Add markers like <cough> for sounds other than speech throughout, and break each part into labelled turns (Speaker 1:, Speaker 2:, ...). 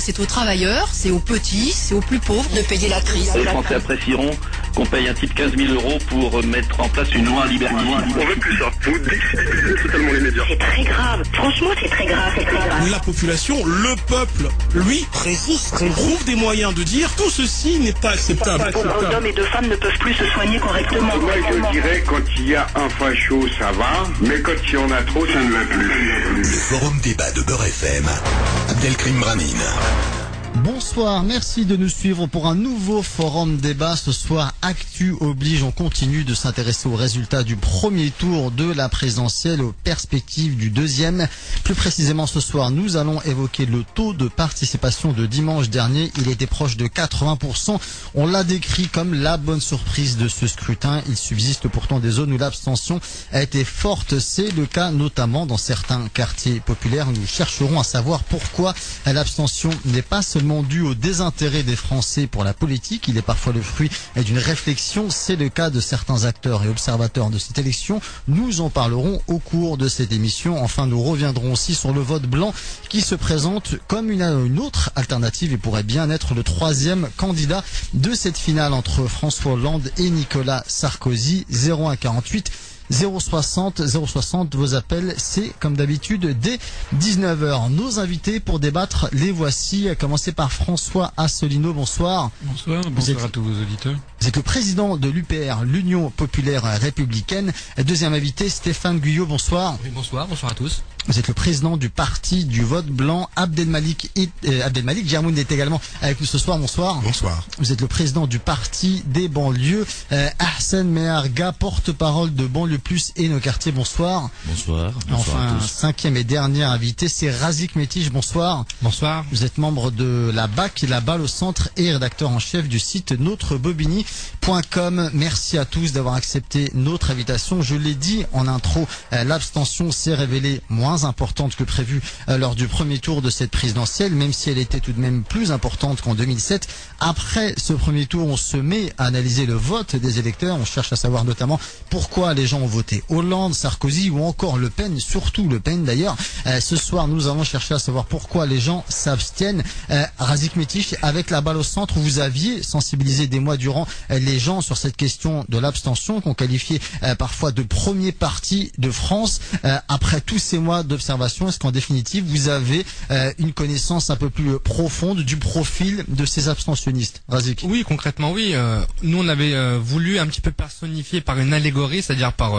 Speaker 1: c'est aux travailleurs, c'est aux petits, c'est aux plus pauvres de payer la crise.
Speaker 2: Les Français apprécieront qu'on paye un type 15 000 euros pour mettre en place une loi liberticide.
Speaker 3: On veut plus ça. Vous déstabilisez totalement les médias.
Speaker 4: C'est très grave. Franchement, c'est très grave, c'est très grave.
Speaker 5: La population, le peuple, lui,
Speaker 4: Résiste.
Speaker 5: trouve des moyens de dire tout ceci n'est pas acceptable.
Speaker 4: Nombre d'hommes et de femmes ne peuvent plus se soigner correctement.
Speaker 6: Moi, je dirais, quand il y a un facho, ça va, mais quand il y en a trop, ça ne va plus.
Speaker 7: Le forum débat de Beurre FM. Abdelkrim Branin.
Speaker 8: Bonsoir, merci de nous suivre pour un nouveau forum débat. Ce soir, Actu oblige, on continue de s'intéresser aux résultats du premier tour de la présidentielle, aux perspectives du deuxième. Plus précisément ce soir, nous allons évoquer le taux de participation de dimanche dernier. Il était proche de 80%. On l'a décrit comme la bonne surprise de ce scrutin. Il subsiste pourtant des zones où l'abstention a été forte. C'est le cas notamment dans certains quartiers populaires. Nous chercherons à savoir pourquoi l'abstention n'est pas dû au désintérêt des Français pour la politique, il est parfois le fruit d'une réflexion. C'est le cas de certains acteurs et observateurs de cette élection. Nous en parlerons au cours de cette émission. Enfin, nous reviendrons aussi sur le vote blanc qui se présente comme une, autre alternative et pourrait bien être le troisième candidat de cette finale entre François Hollande et Nicolas Sarkozy. 0148 060 060 vos appels c'est comme d'habitude dès 19h nos invités pour débattre les voici à commencer par François Asselineau bonsoir
Speaker 9: Bonsoir,
Speaker 8: Vous
Speaker 9: bonsoir
Speaker 8: êtes-
Speaker 9: à tous vos auditeurs.
Speaker 8: vous êtes le président de l'UPR l'Union Populaire Républicaine deuxième invité Stéphane Guyot bonsoir
Speaker 9: Oui, bonsoir, bonsoir à tous.
Speaker 8: Vous êtes le président du parti du vote blanc Abdelmalik euh, Abdelmalik Germoun est également avec nous ce soir bonsoir
Speaker 7: Bonsoir.
Speaker 8: vous êtes le président du parti des banlieues. Euh, Arsène Meharga, porte-parole de Banlieue Plus et nos quartiers. Bonsoir.
Speaker 10: Bonsoir.
Speaker 8: enfin, cinquième et dernier invité, c'est Razik Métige. Bonsoir.
Speaker 9: Bonsoir.
Speaker 8: Vous êtes membre de la BAC, la balle au centre et rédacteur en chef du site Merci à tous d'avoir accepté notre invitation. Je l'ai dit en intro, euh, l'abstention s'est révélée moins importante que prévu euh, lors du premier tour de cette présidentielle, même si elle était tout de même plus importante qu'en 2007. Après ce premier tour, on se met à analyser le vote des électeurs. On cherche à savoir notamment pourquoi les gens ont voté Hollande, Sarkozy ou encore Le Pen, surtout Le Pen d'ailleurs. Euh, ce soir, nous avons cherché à savoir pourquoi les gens s'abstiennent. Razik Metich, avec la balle au centre, vous aviez sensibilisé des mois durant les gens sur cette question de l'abstention qu'on qualifiait euh, parfois de premier parti de France. Euh, après tous ces mois d'observation, est-ce qu'en définitive, vous avez euh, une connaissance un peu plus profonde du profil de ces abstentionnistes Razik?
Speaker 9: Oui, concrètement, oui. nous, on avait voulu un petit peu personnifier par une allégorie, c'est-à-dire par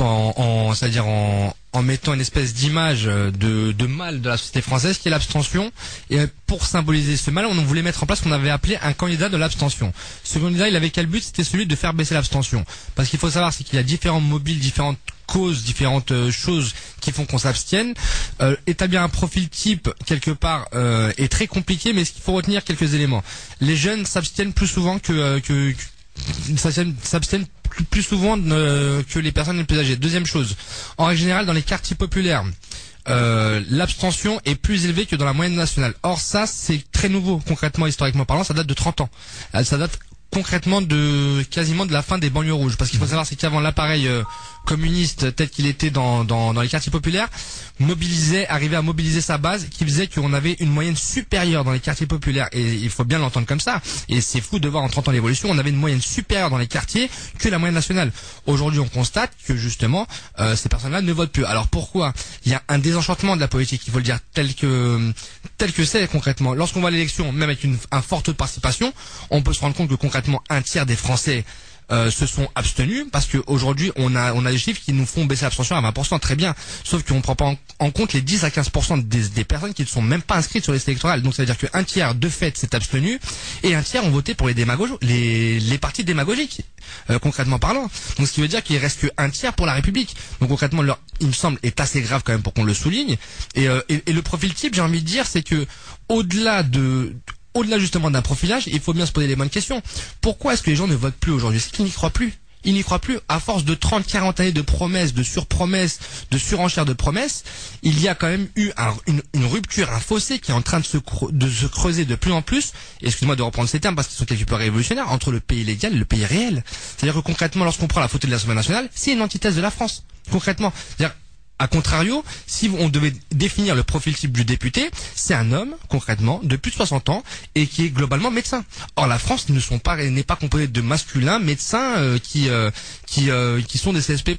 Speaker 9: en, en- c'est-à-dire en, en mettant une espèce d'image euh, de, de mal de la société française qui est l'abstention. Et euh, pour symboliser ce mal, on voulait mettre en place ce qu'on avait appelé un candidat de l'abstention. Ce candidat, il avait quel but? C'était celui de faire baisser l'abstention. Parce qu'il faut savoir, c'est qu'il y a différents mobiles, différentes causes, différentes euh, choses qui font qu'on s'abstienne. Euh, établir un profil type quelque part euh, est très compliqué, mais il faut retenir quelques éléments. Les jeunes s'abstiennent plus souvent que, euh, que, que- s'abstiennent plus souvent euh, que les personnes les plus âgées. Deuxième chose, en règle générale, dans les quartiers populaires, euh, l'abstention est plus élevée que dans la moyenne nationale. Or ça, c'est très nouveau, concrètement, historiquement parlant, ça date de 30 ans. Euh, Ça date concrètement de quasiment de la fin des banlieues rouges. Parce qu'il faut savoir, c'est qu'avant l'appareil euh, communiste tel qu'il était dans, dans, dans les quartiers populaires, mobilisait, arrivait à mobiliser sa base, qui faisait qu'on avait une moyenne supérieure dans les quartiers populaires. Et il faut bien l'entendre comme ça. Et c'est fou de voir en 30 ans l'évolution, on avait une moyenne supérieure dans les quartiers que la moyenne nationale. Aujourd'hui, on constate que justement, euh, ces personnes-là ne votent plus. Alors pourquoi Il y a un désenchantement de la politique, il faut le dire tel que tel que c'est concrètement. Lorsqu'on à l'élection, même avec une un fort taux de participation, on peut se rendre compte que concrètement un tiers des Français euh, se sont abstenus parce qu'aujourd'hui on a on a des chiffres qui nous font baisser l'abstention à 20% très bien. Sauf qu'on prend pas en, compte les 10 à 15% des, personnes qui ne sont même pas inscrites sur les listes électorales. Donc ça veut dire qu'un tiers de fait s'est abstenu et un tiers ont voté pour les démagogies les partis démagogiques euh, concrètement parlant. Donc ce qui veut dire qu'il reste qu'un tiers pour la République. Donc concrètement il me semble est assez grave quand même pour qu'on le souligne. Et, euh, et le profil type j'ai envie de dire c'est que au-delà de au-delà justement d'un profilage, il faut bien se poser les bonnes questions. Pourquoi est-ce que les gens ne votent plus aujourd'hui? C'est qu'ils n'y croient plus? Ils n'y croient plus. À force de 30, 40 années de promesses, de surpromesses, de surenchères de promesses, il y a quand même eu un- une, rupture, un fossé qui est en train de se, cre- de se creuser de plus en plus. Excuse-moi de reprendre ces termes parce qu'ils sont quelque peu révolutionnaires entre le pays légal et le pays réel. C'est-à-dire que concrètement, lorsqu'on prend la photo de l'Assemblée nationale, c'est une antithèse de la France. Concrètement, c'est-à-dire A contrario, si on devait définir le profil type du député, c'est un homme, concrètement, de plus de 60 ans et qui est globalement médecin. Or, la France ne sont pas n'est pas composée de masculins médecins euh, qui euh, qui euh, qui sont des CSP+.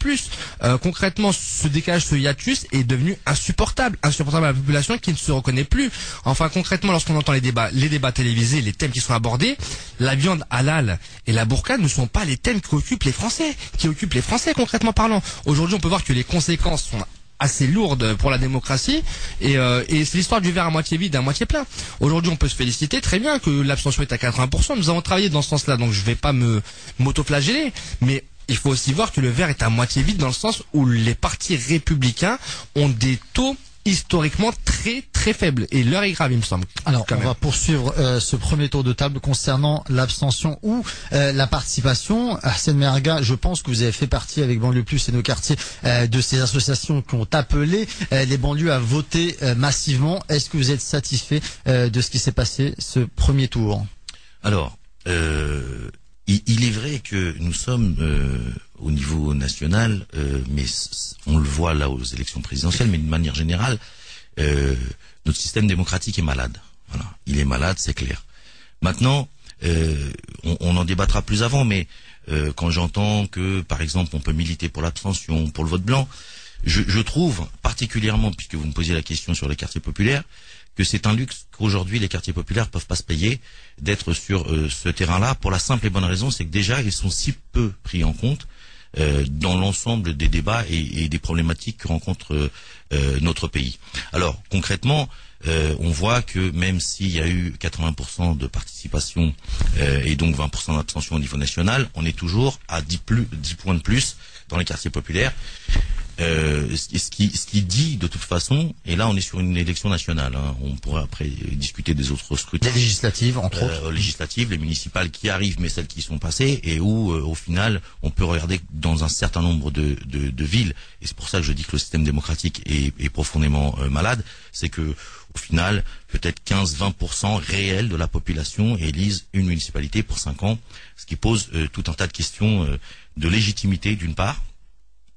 Speaker 9: concrètement, ce décalage, ce hiatus est devenu insupportable, insupportable à la population qui ne se reconnaît plus. Enfin, concrètement, lorsqu'on entend les débats, les débats télévisés, les thèmes qui sont abordés, la viande halal et la burqa ne sont pas les thèmes qui occupent les Français, qui occupent les Français concrètement parlant. Aujourd'hui, on peut voir que les conséquences sont assez lourde pour la démocratie et, euh, et c'est l'histoire du verre à moitié vide à moitié plein. Aujourd'hui, on peut se féliciter très bien que l'abstention est à 80%. Nous avons travaillé dans ce sens-là, donc je vais pas me m'autoflageller, mais il faut aussi voir que le verre est à moitié vide dans le sens où les partis républicains ont des taux historiquement très très faible et l'heure est grave il me semble.
Speaker 8: Alors on va poursuivre euh, ce premier tour de table concernant l'abstention ou euh, la participation. Arsène Merga, je pense que vous avez fait partie avec Banlieue Plus et nos quartiers euh, de ces associations qui ont appelé les banlieues à voter massivement. Est-ce que vous êtes satisfait de ce qui s'est passé ce premier tour?
Speaker 10: Alors il, est vrai que nous sommes au niveau national, mais on le voit là aux élections présidentielles, mais de manière générale, euh, notre système démocratique est malade. Voilà, il est malade, c'est clair. Maintenant, euh, on, en débattra plus avant, mais euh, quand j'entends que, par exemple, on peut militer pour l'abstention, pour le vote blanc, je, je, trouve particulièrement, puisque vous me posiez la question sur les quartiers populaires, que c'est un luxe qu'aujourd'hui les quartiers populaires peuvent pas se payer d'être sur ce terrain-là, pour la simple et bonne raison, c'est que déjà ils sont si peu pris en compte euh, dans l'ensemble des débats et, des problématiques que rencontre euh, notre pays. Alors concrètement, euh, on voit que même s'il y a eu 80% de participation et donc 20% d'abstention au niveau national, on est toujours à 10, plus, 10 points de plus dans les quartiers populaires. Euh, ce, qui, ce qui dit de toute façon, et là on est sur une élection nationale, hein, on pourra après discuter des autres scrutins.
Speaker 8: Les législatives, entre euh, autres.
Speaker 10: Législatives, les municipales qui arrivent, mais celles qui sont passées, et où euh, au final on peut regarder dans un certain nombre de, de, de villes, et c'est pour ça que je dis que le système démocratique est, est profondément euh, malade, c'est que au final, peut-être 15-20% réel de la population élise une municipalité pour 5 ans, ce qui pose tout un tas de questions de légitimité d'une part,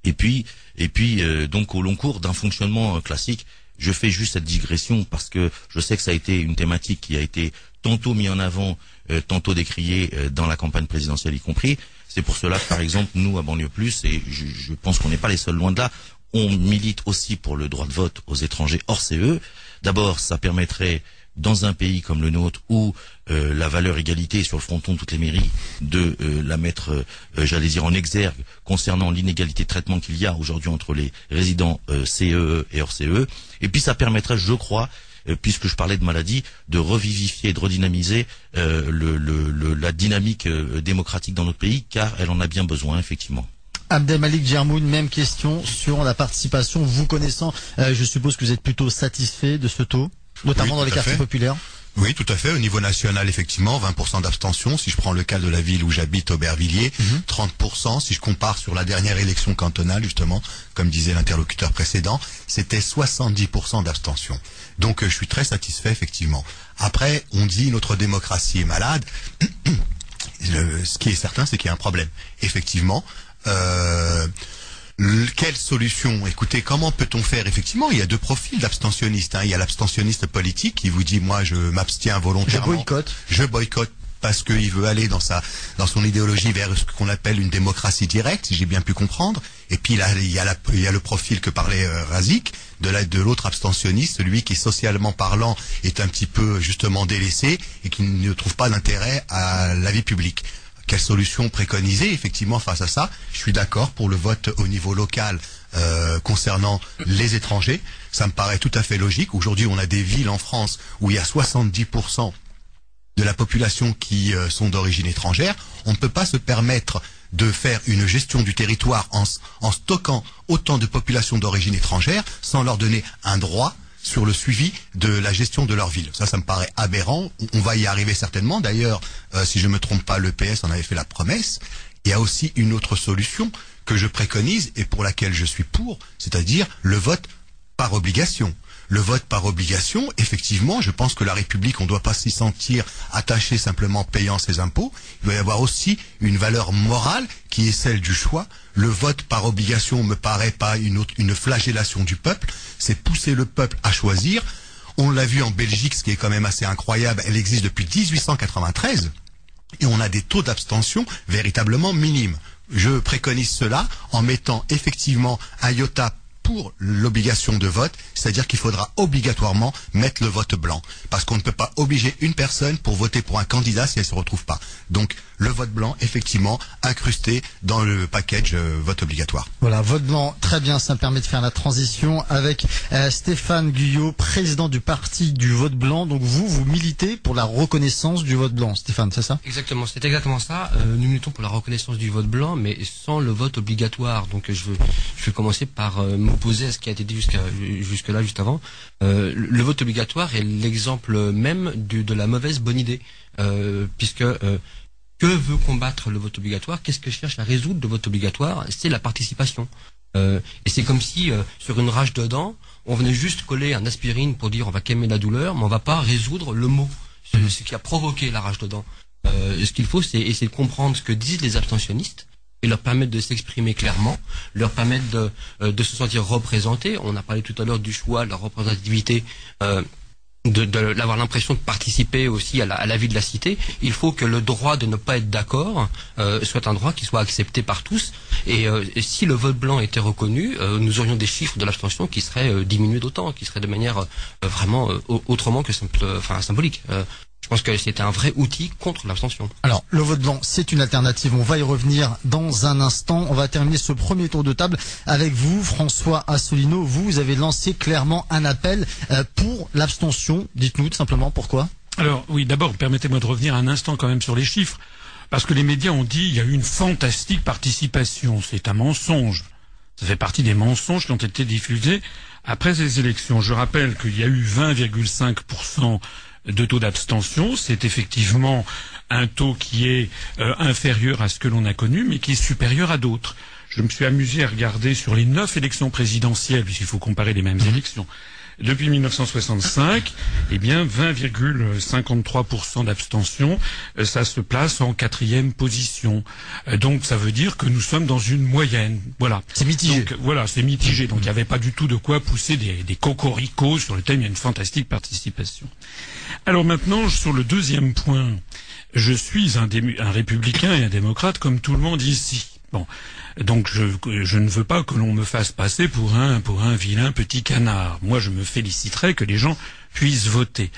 Speaker 10: et puis, et puis euh, donc au long cours d'un fonctionnement euh, classique, je fais juste cette digression parce que je sais que ça a été une thématique qui a été tantôt mis en avant, euh, tantôt décriée dans la campagne présidentielle y compris. C'est pour cela que, par exemple, nous, à Banlieue Plus, et je, je pense qu'on n'est pas les seuls loin de là, on milite aussi pour le droit de vote aux étrangers hors CE. D'abord, ça permettrait dans un pays comme le nôtre où euh, la valeur égalité est sur le fronton de toutes les mairies, de euh, la mettre, euh, j'allais dire, en exergue concernant l'inégalité de traitement qu'il y a aujourd'hui entre les résidents CEE e et hors CEE. Et puis ça permettrait, je crois, puisque je parlais de maladie, de revivifier, de redynamiser le, la dynamique démocratique dans notre pays, car elle en a bien besoin, effectivement.
Speaker 8: Abdelmalik Djermoun, même question sur la participation. Vous connaissant, je suppose que vous êtes plutôt satisfait de ce taux? Notamment dans les quartiers populaires
Speaker 11: oui, tout à fait. Au niveau national, effectivement, 20% d'abstention. Si je prends le cas de la ville où j'habite, Aubervilliers, 30%. Mhm. Si je compare sur la dernière élection cantonale, justement, comme disait l'interlocuteur précédent, c'était 70% d'abstention. Donc, euh, je suis très satisfait, effectivement. Après, on dit notre démocratie est malade. <clears throat> ce qui est certain, c'est qu'il y a un problème. Effectivement. Euh, quelle solution? Écoutez, comment peut-on faire? Effectivement, il y a deux profils d'abstentionnistes. Hein. Il y a l'abstentionniste politique qui vous dit moi je m'abstiens volontairement.
Speaker 8: Je boycotte.
Speaker 11: Je boycotte parce qu'il veut aller dans sa dans son idéologie vers ce qu'on appelle une démocratie directe, si j'ai bien pu comprendre. Et puis là, il y a, il y a le profil que parlait euh, Razik, de la, de l'autre abstentionniste, celui qui socialement parlant est un petit peu justement délaissé et qui ne trouve pas d'intérêt à la vie publique. Quelle solution préconiser effectivement face à ça Je suis d'accord pour le vote au niveau local euh, concernant les étrangers. Ça me paraît tout à fait logique. Aujourd'hui, on a des villes en France où il y a 70% de la population qui euh, sont d'origine étrangère. On ne peut pas se permettre de faire une gestion du territoire en stockant autant de populations d'origine étrangère sans leur donner un droit sur le suivi de la gestion de leur ville. Ça, ça me paraît aberrant. On va y arriver certainement. D'ailleurs, euh, si je me trompe pas, le PS en avait fait la promesse. Il y a aussi une autre solution que je préconise et pour laquelle je suis pour, c'est-à-dire le vote par obligation. Le vote par obligation, effectivement, je pense que la République, on ne doit pas s'y sentir attaché simplement payant ses impôts. Il doit y avoir aussi une valeur morale qui est celle du choix. Le vote par obligation me paraît pas une, autre, une flagellation du peuple. C'est pousser le peuple à choisir. On l'a vu en Belgique, ce qui est quand même assez incroyable. Elle existe depuis 1893 et on a des taux d'abstention véritablement minimes. Je préconise cela en mettant effectivement un iota pour l'obligation de vote, c'est-à-dire qu'il faudra obligatoirement mettre le vote blanc. Parce qu'on ne peut pas obliger une personne pour voter pour un candidat si elle ne se retrouve pas. Donc le vote blanc, effectivement, incrusté dans le package euh, vote obligatoire.
Speaker 8: Voilà, vote blanc, très bien, ça me permet de faire la transition avec euh, Stéphane Guyot, président du parti du vote blanc. Donc vous, vous militez pour la reconnaissance du vote blanc, Stéphane, c'est ça?
Speaker 12: Exactement, c'est exactement ça. Euh, nous militons pour la reconnaissance du vote blanc, mais sans le vote obligatoire. Donc je veux, je vais commencer par m'opposer à ce qui a été dit jusqu'à jusque là, juste avant. le vote obligatoire est l'exemple même de la mauvaise bonne idée, puisque que veut combattre le vote obligatoire? Qu'est-ce que cherche à résoudre le vote obligatoire? C'est la participation. Euh, et c'est comme si euh, sur une rage de dents, on venait juste coller un aspirine pour dire on va calmer la douleur, mais on va pas résoudre le mot, ce, qui a provoqué la rage de dents. Euh, ce qu'il faut, c'est essayer de comprendre ce que disent les abstentionnistes et leur permettre de s'exprimer clairement, leur permettre de, de, se sentir représentés. On a parlé tout à l'heure du choix, de la représentativité de, d'avoir l'impression de participer aussi à la, à la, vie de la cité, il faut que le droit de ne pas être d'accord euh, soit un droit qui soit accepté par tous. Et, euh, si le vote blanc était reconnu, euh, nous aurions des chiffres de l'abstention qui seraient euh, diminués d'autant, qui seraient de manière euh, vraiment autrement que simple, enfin, symbolique. Je pense que c'était un vrai outil contre l'abstention.
Speaker 8: Alors, le vote blanc, c'est une alternative. On va y revenir dans un instant. On va terminer ce premier tour de table avec vous, François Asselineau. Vous, vous avez lancé clairement un appel euh, pour l'abstention. Dites-nous tout simplement pourquoi.
Speaker 13: Alors, oui, d'abord, permettez-moi de revenir un instant quand même sur les chiffres. Parce que les médias ont dit qu'il y a eu une fantastique participation. C'est un mensonge. Ça fait partie des mensonges qui ont été diffusés après ces élections. Je rappelle qu'il y a eu 20,5% de taux d'abstention. C'est effectivement un taux qui est euh, inférieur à ce que l'on a connu, mais qui est supérieur à d'autres. Je me suis amusé à regarder sur les neuf élections présidentielles, puisqu'il faut comparer les mêmes mhm. élections. Depuis 1965, eh bien 20,53% d'abstention, euh, ça se place en quatrième position. Euh, donc ça veut dire que nous sommes dans une moyenne. Voilà.
Speaker 8: C'est mitigé.
Speaker 13: Donc, voilà, c'est mitigé. Donc il n'y avait pas du tout de quoi pousser des, des cocoricots sur le thème. Il y a une fantastique participation. Alors maintenant, sur le deuxième point, je suis un, républicain et un démocrate comme tout le monde ici. Bon, donc je, ne veux pas que l'on me fasse passer pour un vilain petit canard. Moi, je me féliciterais que les gens puissent voter.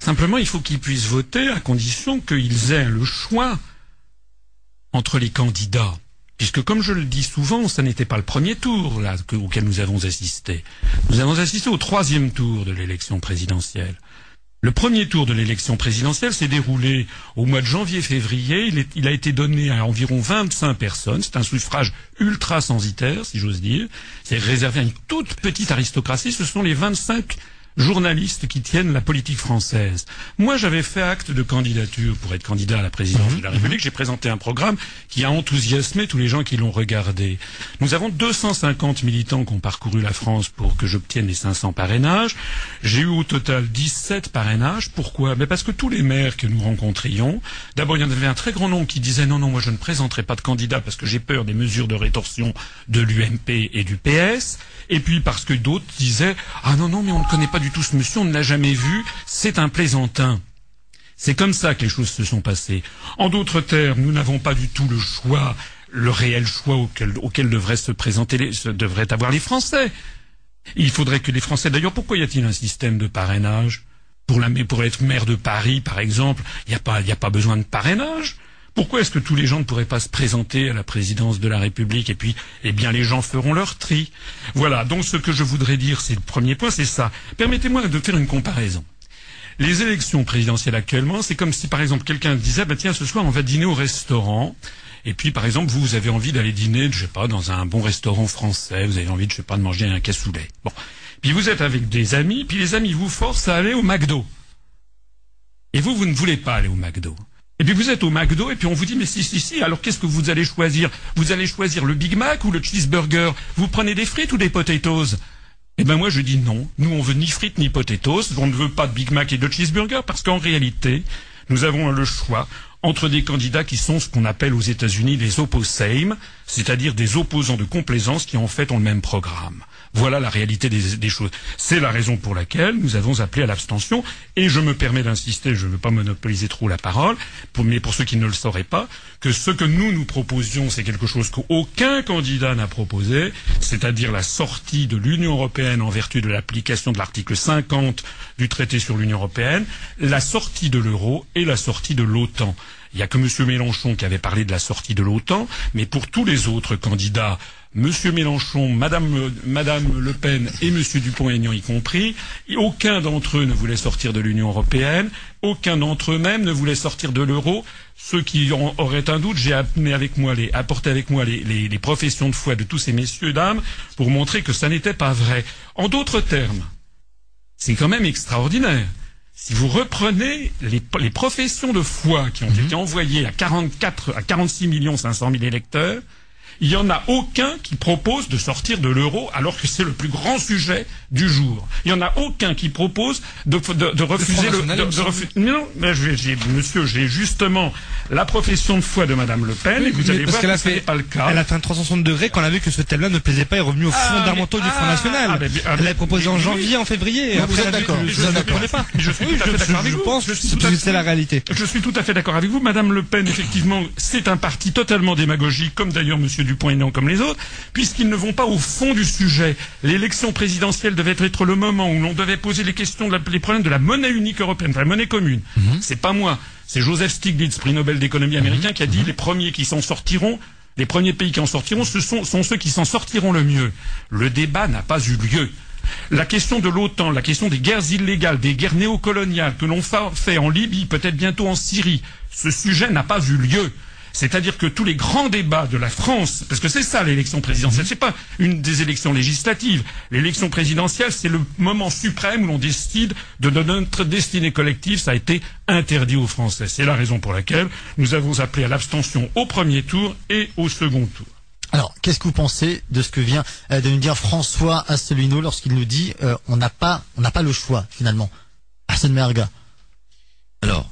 Speaker 13: Simplement, il faut qu'ils puissent voter à condition qu'ils aient le choix entre les candidats. Puisque, comme je le dis souvent, ça n'était pas le premier tour auquel nous avons assisté. Nous avons assisté au troisième tour de l'élection présidentielle. Le premier tour de l'élection présidentielle s'est déroulé au mois de janvier-février. Il, il, a été donné à environ 25 personnes. C'est un suffrage ultra censitaire, si j'ose dire. C'est réservé à une toute petite aristocratie. Ce sont les 25 journalistes qui tiennent la politique française. Moi, j'avais fait acte de candidature pour être candidat à la présidence de la mhm. République. J'ai présenté un programme qui a enthousiasmé tous les gens qui l'ont regardé. Nous avons 250 militants qui ont parcouru la France pour que j'obtienne les 500 parrainages. J'ai eu au total 17 parrainages. Pourquoi? Mais parce que tous les maires que nous rencontrions, d'abord, il y en avait un très grand nombre qui disaient non, non, moi je ne présenterai pas de candidat parce que j'ai peur des mesures de rétorsion de l'UMP et du PS. Et puis parce que d'autres disaient ah non, non, mais on ne connaît pas du tout ce monsieur, on ne l'a jamais vu, c'est un plaisantin. C'est comme ça que les choses se sont passées. En d'autres termes, nous n'avons pas du tout le choix, le réel choix auquel, devraient se présenter, les, devraient avoir les Français. Il faudrait que les Français, d'ailleurs, pourquoi y a-t-il un système de parrainage? Pour, être maire de Paris, par exemple, il n'y a pas besoin de parrainage. Pourquoi est-ce que tous les gens ne pourraient pas se présenter à la présidence de la République et puis, eh bien, les gens feront leur tri? Voilà. Donc, ce que je voudrais dire, c'est le premier point, c'est ça. Permettez-moi de faire une comparaison. Les élections présidentielles actuellement, c'est comme si, par exemple, quelqu'un disait, bah, tiens, ce soir, on va dîner au restaurant. Et puis, par exemple, vous, vous avez envie d'aller dîner, je sais pas, dans un bon restaurant français. Vous avez envie, je sais pas, de manger un cassoulet. Bon. Puis vous êtes avec des amis, puis les amis vous forcent à aller au McDo. Et vous, vous ne voulez pas aller au McDo. Et puis vous êtes au McDo et puis on vous dit mais si si si alors qu'est-ce que vous allez choisir? Vous allez choisir le Big Mac ou le cheeseburger? Vous prenez des frites ou des potatoes? Eh ben moi je dis non. Nous on veut ni frites ni potatoes. On ne veut pas de Big Mac et de cheeseburger parce qu'en réalité, nous avons le choix entre des candidats qui sont ce qu'on appelle aux États-Unis des opposame, c'est-à-dire des opposants de complaisance qui en fait ont le même programme. Voilà la réalité des, choses. C'est la raison pour laquelle nous avons appelé à l'abstention. Et je me permets d'insister, je ne veux pas monopoliser trop la parole, mais pour ceux qui ne le sauraient pas, que ce que nous nous proposions, c'est quelque chose qu'aucun candidat n'a proposé, c'est-à-dire la sortie de l'Union européenne en vertu de l'application de l'article 50 du traité sur l'Union européenne, la sortie de l'euro et la sortie de l'OTAN. Il n'y a que M. Mélenchon qui avait parlé de la sortie de l'OTAN, mais pour tous les autres candidats, Monsieur Mélenchon, Madame, Madame Le Pen et Monsieur Dupont-Aignan y compris, aucun d'entre eux ne voulait sortir de l'Union européenne, aucun d'entre eux même ne voulait sortir de l'euro. Ceux qui en auraient un doute, j'ai amené avec moi les, apporté avec moi les, les, les professions de foi de tous ces messieurs dames pour montrer que ça n'était pas vrai. En d'autres termes, c'est quand même extraordinaire. Si vous reprenez les, les professions de foi qui ont été envoyées à 44, à 46 millions 500 000 électeurs, il n'y en a aucun qui propose de sortir de l'euro alors que c'est le plus grand sujet du jour. Il n'y en a aucun qui propose de, de, de refuser le... De, de refu... Mais non, mais j'ai, monsieur, j'ai justement la profession de foi de Madame Le Pen et vous allez voir
Speaker 9: qu'elle a
Speaker 13: que ce
Speaker 9: fait-
Speaker 13: n'est pas le cas.
Speaker 9: Elle a fait un 360 degrés quand elle a vu que ce thème-là ne plaisait pas et est revenu aux
Speaker 13: Ah,
Speaker 9: fondamentaux
Speaker 13: mais-
Speaker 9: du Front
Speaker 13: ah,
Speaker 9: National.
Speaker 13: ah, mais-
Speaker 9: elle l'a proposé en janvier, en février.
Speaker 13: Vous
Speaker 9: après,
Speaker 13: êtes d'accord,
Speaker 9: que
Speaker 13: je
Speaker 9: ne comprenais pas.
Speaker 13: Je suis
Speaker 9: Oui,
Speaker 13: tout à fait d'accord avec
Speaker 9: je
Speaker 13: vous.
Speaker 9: pense
Speaker 13: Je
Speaker 9: que
Speaker 13: tout à
Speaker 9: c'est la réalité.
Speaker 13: Je suis tout à fait d'accord avec vous. Madame Le Pen, effectivement, c'est un parti totalement démagogique, comme d'ailleurs Monsieur Dupont-Aignan, comme les autres, puisqu'ils ne vont pas au fond du sujet. L'élection présidentielle devait être le moment où l'on devait poser les questions, de la- les problèmes de la monnaie unique européenne, de la monnaie commune. C'est pas moi, c'est Joseph Stiglitz, prix Nobel d'économie américain, qui a dit les premiers qui s'en sortiront. Les premiers pays qui en sortiront, ce sont, sont ceux qui s'en sortiront le mieux. Le débat n'a pas eu lieu. La question de l'OTAN, la question des guerres illégales, des guerres néocoloniales que l'on fa- fait en Libye, peut-être bientôt en Syrie, ce sujet n'a pas eu lieu. C'est-à-dire que tous les grands débats de la France, parce que c'est ça l'élection présidentielle, c'est pas une des élections législatives. L'élection présidentielle, c'est le moment suprême où l'on décide de de notre destinée collective. Ça a été interdit aux Français. C'est la raison pour laquelle nous avons appelé à l'abstention au premier tour et au second tour.
Speaker 8: Alors, qu'est-ce que vous pensez de ce que vient euh, de nous dire François Asselineau lorsqu'il nous dit euh, on n'a pas on n'a pas le choix finalement? Arsène Merga.
Speaker 10: Alors,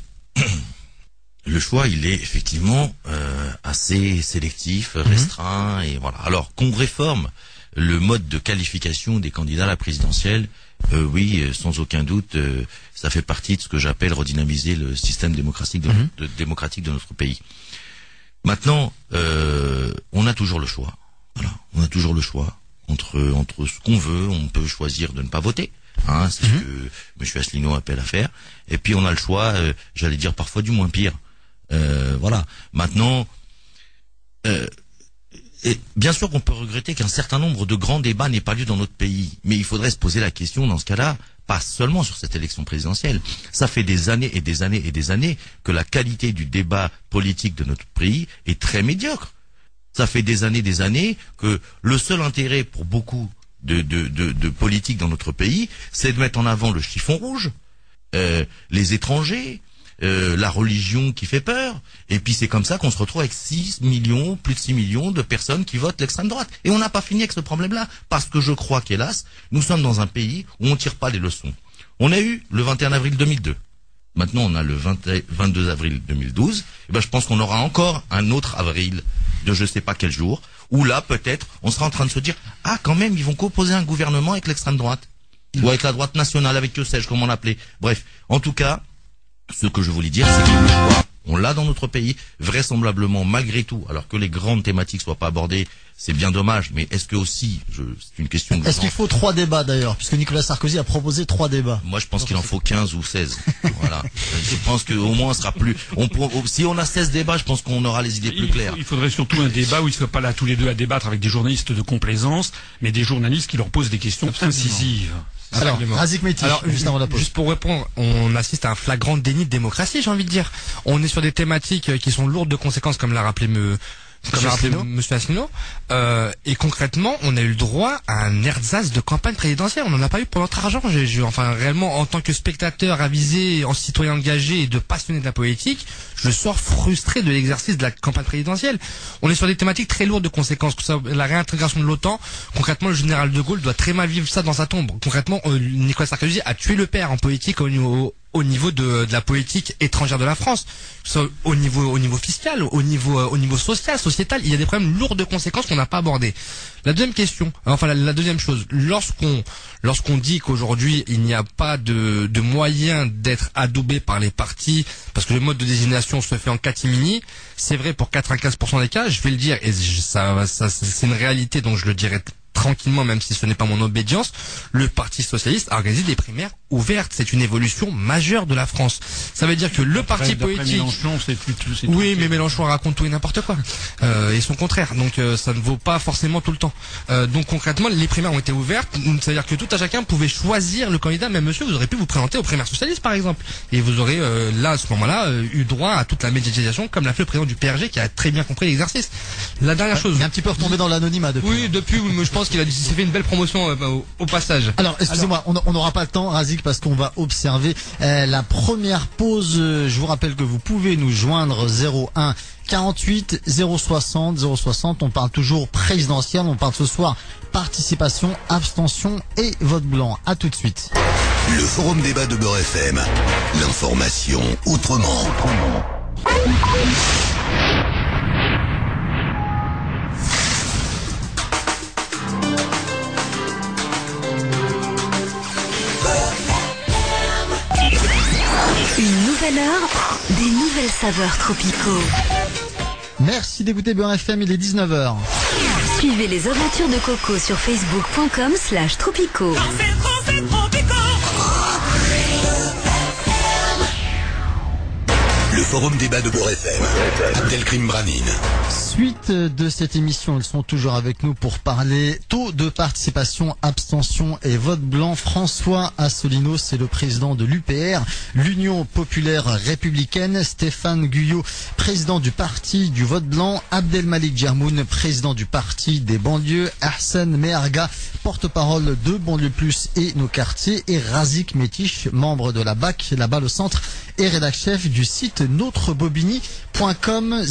Speaker 10: le choix, il est effectivement euh, assez sélectif, restreint, et voilà. Alors qu'on réforme le mode de qualification des candidats à la présidentielle, euh, oui, euh, sans aucun doute, euh, ça fait partie de ce que j'appelle redynamiser le système démocratique de, de- démocratique de notre pays. Maintenant, euh, on a toujours le choix. Voilà, on a toujours le choix entre entre ce qu'on veut. On peut choisir de ne pas voter. Hein, c'est ce que M. Asselineau appelle à faire. Et puis on a le choix, euh, j'allais dire parfois du moins pire. Euh, voilà. Maintenant, euh, et bien sûr qu'on peut regretter qu'un certain nombre de grands débats n'aient pas lieu dans notre pays, mais il faudrait se poser la question dans ce cas-là, pas seulement sur cette élection présidentielle. Ça fait des années et des années et des années que la qualité du débat politique de notre pays est très médiocre. Ça fait des années, des années que le seul intérêt pour beaucoup de politiques dans notre pays, c'est de mettre en avant le chiffon rouge, euh, les étrangers, euh, la religion qui fait peur. Et puis c'est comme ça qu'on se retrouve avec 6 millions, plus de 6 millions de personnes qui votent l'extrême droite. Et on n'a pas fini avec ce problème-là. Parce que je crois qu'hélas, nous sommes dans un pays où on tire pas les leçons. On a eu le 21 avril 2002. Maintenant, on a le 20 22 avril 2012. Et ben, je pense qu'on aura encore un autre avril de je sais pas quel jour, où là, peut-être, on sera en train de se dire, ah, quand même, ils vont composer un gouvernement avec l'extrême droite. Ou avec la droite nationale, avec que sais-je, comment l'appeler. Bref. En tout cas, ce que je voulais dire, c'est que on l'a dans notre pays, vraisemblablement, malgré tout, alors que les grandes thématiques soient pas abordées, c'est bien dommage, mais est-ce que aussi, je, c'est une question que
Speaker 8: Est-ce
Speaker 10: je
Speaker 8: qu'il faut trois débats d'ailleurs? Puisque Nicolas Sarkozy a proposé trois débats.
Speaker 10: moi, je pense qu'il en faut 15 ou 16. <laughs> voilà. Je pense qu'au moins, on sera plus, on pour- si on a 16 débats, je pense qu'on aura les idées plus claires.
Speaker 13: il faudrait surtout un débat où ils ne soient pas là tous les deux à débattre avec des journalistes de complaisance, mais des journalistes qui leur posent des questions incisives.
Speaker 8: Alors,
Speaker 9: Alors,
Speaker 8: juste avant la pause.
Speaker 9: Juste pour répondre, on assiste à un flagrant déni de démocratie, j'ai envie de dire. On est sur des thématiques qui sont lourdes de conséquences, comme l'a rappelé me. Monsieur Asselineau. Euh, et concrètement, on a eu le droit à un ersatz de campagne présidentielle. On n'en a pas eu pour notre argent. J'ai, j'ai- enfin, réellement, en tant que spectateur avisé, en citoyen engagé et de passionné de la politique, je sors frustré de l'exercice de la campagne présidentielle. On est sur des thématiques très lourdes de conséquences. La réintégration de l'OTAN, concrètement, le général de Gaulle doit très mal vivre ça dans sa tombe. Concrètement, euh, Nicolas Sarkozy a tué le père en politique au niveau au niveau de, de la politique étrangère de la France, au niveau au niveau fiscal, au niveau euh, au niveau social, sociétal, il y a des problèmes lourds de conséquences qu'on n'a pas abordés. La deuxième question, enfin la, deuxième chose, lorsqu'on lorsqu'on dit qu'aujourd'hui il n'y a pas de, de moyen d'être adoubé par les partis parce que le mode de désignation se fait en catimini, c'est vrai pour 95% des cas, je vais le dire et ça, ça c'est une réalité donc je le dirai tranquillement, même si ce n'est pas mon obédience, le Parti socialiste a organisé des primaires ouvertes. C'est une évolution majeure de la France. Ça veut dire que le parti politique...
Speaker 13: Mélenchon, c'est plus tout. c'est
Speaker 9: Oui,
Speaker 13: tout.
Speaker 9: mais Mélenchon raconte tout et n'importe quoi. Euh, et son contraire. Donc euh, ça ne vaut pas forcément tout le temps. Euh, donc concrètement, les primaires ont été ouvertes. C'est-à-dire que tout à chacun pouvait choisir le candidat. Même monsieur, vous aurez pu vous présenter aux primaires socialistes, par exemple. Et vous aurez euh, là, à ce moment-là, euh, eu droit à toute la médiatisation, comme l'a fait le président du PRG, qui a très bien compris l'exercice. La dernière chose...
Speaker 8: Il est un petit peu retombé dans l'anonymat depuis.
Speaker 9: Oui, depuis, je pense qu'il a il s'est fait une belle promotion euh, au, au passage.
Speaker 8: Alors, excusez-moi, on n'aura pas le temps, Razik, parce qu'on va observer euh, la première pause. Euh, Je vous rappelle que vous pouvez nous joindre 01 48 060 060. On parle toujours présidentiel. On parle ce soir participation, abstention et vote blanc. À tout de suite.
Speaker 7: Le forum débat de Beurre FM. L'information autrement.
Speaker 14: Une nouvelle heure, des nouvelles saveurs tropicaux.
Speaker 8: Merci d'écouter Beurre FM, il est 19h.
Speaker 14: Suivez les aventures de Coco sur facebook.com slash tropico.
Speaker 7: Forum débat de Beurre FM. Abdelkrim Branine.
Speaker 8: Suite de cette émission, ils sont toujours avec nous pour parler taux de participation, abstention et vote blanc. François Asselineau, c'est le président de l'UPR, l'Union populaire républicaine. Stéphane Guyot, président du parti du vote blanc. Abdelmalik Djermoun, président du parti des banlieues. Arsène Meharga, porte-parole de Banlieue Plus et nos quartiers. Et Razik Métiche, membre de la BAC, la balle au centre et rédac chef du site notrebobigny.com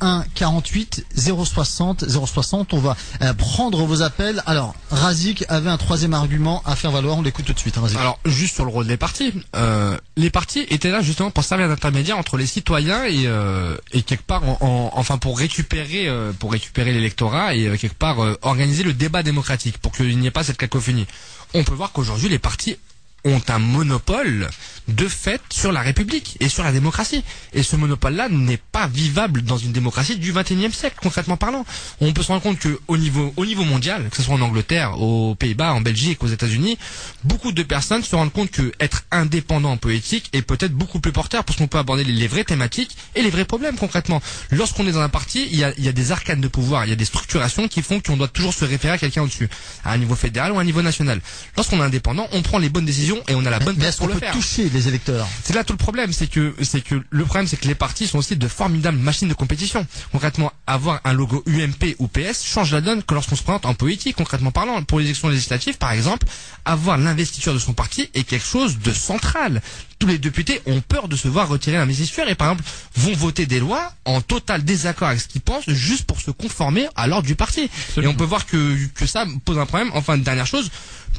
Speaker 8: 01 48 060 060. On va euh, prendre vos appels. Alors, Razik avait un troisième argument à faire valoir. On l'écoute tout de suite. hein.
Speaker 9: Alors, juste sur le rôle des partis, euh, les partis étaient là justement pour servir d'intermédiaire entre les citoyens et, euh, et quelque part, en, en- enfin pour récupérer, euh, pour récupérer l'électorat et euh, quelque part euh, organiser le débat démocratique pour qu'il n'y ait pas cette cacophonie. On peut voir qu'aujourd'hui les partis ont un monopole de fait sur la République et sur la démocratie. Et ce monopole-là n'est pas vivable dans une démocratie du XXIe siècle, concrètement parlant. On peut se rendre compte que au niveau, au niveau mondial, que ce soit en Angleterre, aux Pays-Bas, en Belgique, aux États-Unis, beaucoup de personnes se rendent compte que être indépendant en politique est peut-être beaucoup plus porteur parce qu'on peut aborder les, vraies thématiques et les vrais problèmes concrètement. Lorsqu'on est dans un parti, il y a, il y a des arcanes de pouvoir, il y a des structurations qui font qu'on doit toujours se référer à quelqu'un au-dessus, à un niveau fédéral ou à un niveau national. Lorsqu'on est indépendant, on prend les bonnes décisions et on a la bonne place pour le
Speaker 8: peut
Speaker 9: faire.
Speaker 8: toucher les électeurs?
Speaker 9: C'est là tout le problème, c'est que c'est que le problème c'est que les partis sont aussi de formidables machines de compétition. Concrètement, avoir un logo UMP ou PS change la donne que lorsqu'on se présente en politique, concrètement parlant. Pour les élections législatives, par exemple, avoir l'investiture de son parti est quelque chose de central. Tous les députés ont peur de se voir retirer l'investiture et par exemple vont voter des lois en total désaccord avec ce qu'ils pensent juste pour se conformer à l'ordre du parti. Et on peut voir que, que ça pose un problème. Enfin, une dernière chose,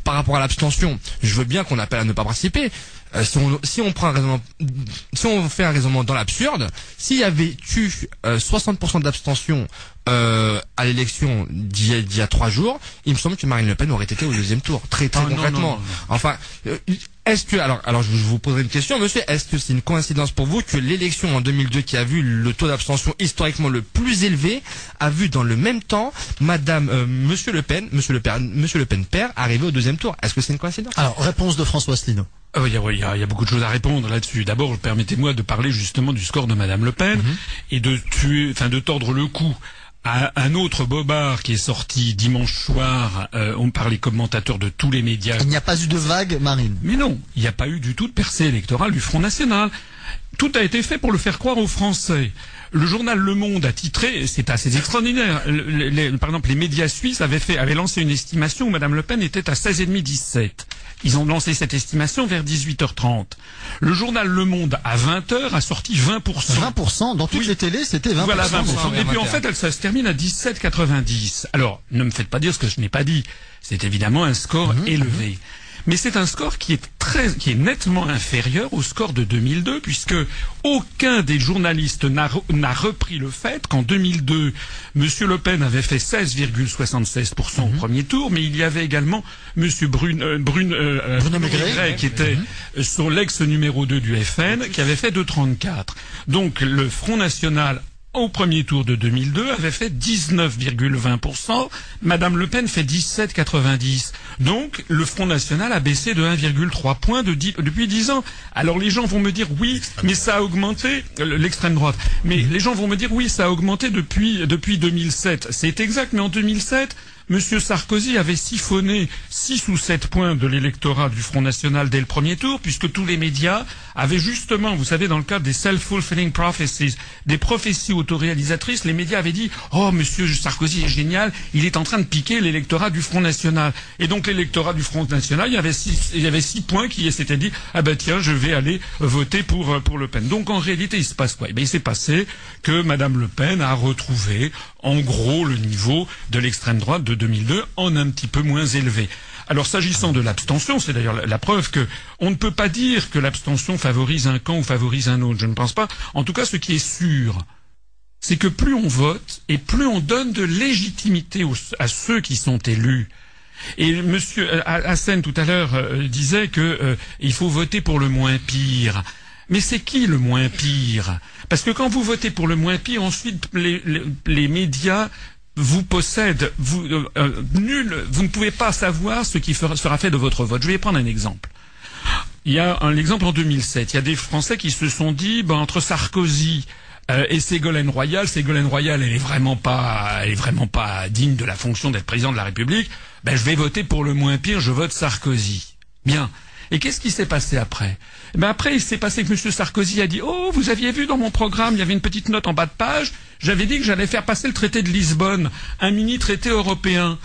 Speaker 9: par rapport à l'abstention, je veux bien qu'on appelle à ne pas participer. Euh, si, on, si on prend un raisonnement, si on fait un raisonnement dans l'absurde, s'il y avait eu euh, 60% d'abstention euh, à l'élection d'il y, a- d'il y a trois jours, il me semble que Marine Le Pen aurait été au deuxième tour, très très
Speaker 13: Ah,
Speaker 9: concrètement.
Speaker 13: non, non, non.
Speaker 9: Enfin, euh, est-ce que alors alors je vous poserai une question, monsieur, est-ce que c'est une coïncidence pour vous que l'élection en 2002 qui a vu le taux d'abstention historiquement le plus élevé a vu dans le même temps Madame euh, Monsieur Le Pen, Monsieur Le Pen, Monsieur Le Pen père arriver au deuxième tour? Est-ce que c'est une coïncidence?
Speaker 8: Alors, réponse de François Asselineau.
Speaker 13: Euh, Il y, a, il y a- il y a beaucoup de choses à répondre là-dessus. D'abord, permettez-moi de parler justement du score de Madame Le Pen et de tuer, enfin de tordre le cou un autre bobard qui est sorti dimanche soir. Euh, on par les commentateurs de tous les médias.
Speaker 8: Il n'y a pas eu de vague, Marine.
Speaker 13: Mais non, il n'y a pas eu du tout de percée électorale du Front National. tout a été fait pour le faire croire aux Français. Le journal Le Monde a titré, c'est assez extraordinaire. le- les- par exemple, les médias suisses avaient fait, avaient lancé une estimation où Madame Le Pen était à 16,5-17. Ils ont lancé cette estimation vers 18h30. Le journal Le Monde à 20h a sorti 20%.
Speaker 8: 20% dans toutes les télés, c'était 20%.
Speaker 13: Voilà, 20%.
Speaker 8: c'est
Speaker 13: Et puis en fait, elle, ça se termine à 17,90. Alors, ne me faites pas dire ce que je n'ai pas dit. C'est évidemment un score
Speaker 8: Mhm,
Speaker 13: élevé. Mais c'est un score qui est très, qui est nettement inférieur au score de 2002, puisque aucun des journalistes n'a re- n'a repris le fait qu'en 2002, Monsieur Le Pen avait fait 16,76%
Speaker 8: Mhm.
Speaker 13: au premier tour, mais il y avait également Monsieur Brune, euh, Brune, euh, euh,
Speaker 8: Bruno Maigret.
Speaker 13: Maigret, qui était euh, son l'ex numéro 2 du FN, qui avait fait 2,34. Donc le Front National au premier tour de 2002 avait fait 19,20%. Madame Le Pen fait 17,90. Donc le Front National a baissé de 1,3 points de dix- depuis 10 ans. Alors les gens vont me dire oui, mais ça a augmenté euh, l'extrême droite. Mais les gens vont me dire oui, ça a augmenté depuis depuis 2007. C'est exact, mais en 2007 Monsieur Sarkozy avait siphonné 6 ou 7 points de l'électorat du Front National dès le premier tour, puisque tous les médias avaient justement, vous savez, dans le cadre des self-fulfilling prophecies, des prophéties autoréalisatrices, les médias avaient dit « Oh, Monsieur Sarkozy est génial, il est en train de piquer l'électorat du Front National. » Et donc l'électorat du Front National, il y avait six, il y avait six points qui s'étaient dit « Ah ben tiens, je vais aller voter pour, Le Pen. » Donc en réalité, il se passe quoi? Eh Il s'est passé que Madame Le Pen a retrouvé en gros le niveau de l'extrême droite 2002 en un petit peu moins élevé. Alors s'agissant de l'abstention, c'est d'ailleurs la, preuve que on ne peut pas dire que l'abstention favorise un camp ou favorise un autre. Je ne pense pas. En tout cas, ce qui est sûr, c'est que plus on vote et plus on donne de légitimité à ceux qui sont élus. Et Monsieur euh, Hassen tout à l'heure euh, disait que euh, il faut voter pour le moins pire. Mais c'est qui le moins pire? Parce que quand vous votez pour le moins pire, ensuite les médias vous possèdent. Vous, euh, euh, nul, vous ne pouvez pas savoir ce qui sera fait de votre vote. Je vais prendre un exemple. Il y a un exemple en 2007. Il y a des Français qui se sont dit, ben, entre Sarkozy euh, et Ségolène Royal, Ségolène Royal, elle est vraiment pas, vraiment pas digne de la fonction d'être président de la République. Ben, je vais voter pour le moins pire. Je vote Sarkozy. Bien. Et qu'est-ce qui s'est passé après? Eh ben après, il s'est passé que M. Sarkozy a dit Oh, vous aviez vu dans mon programme, il y avait une petite note en bas de page. J'avais dit que j'allais faire passer le traité de Lisbonne, un mini-traité européen.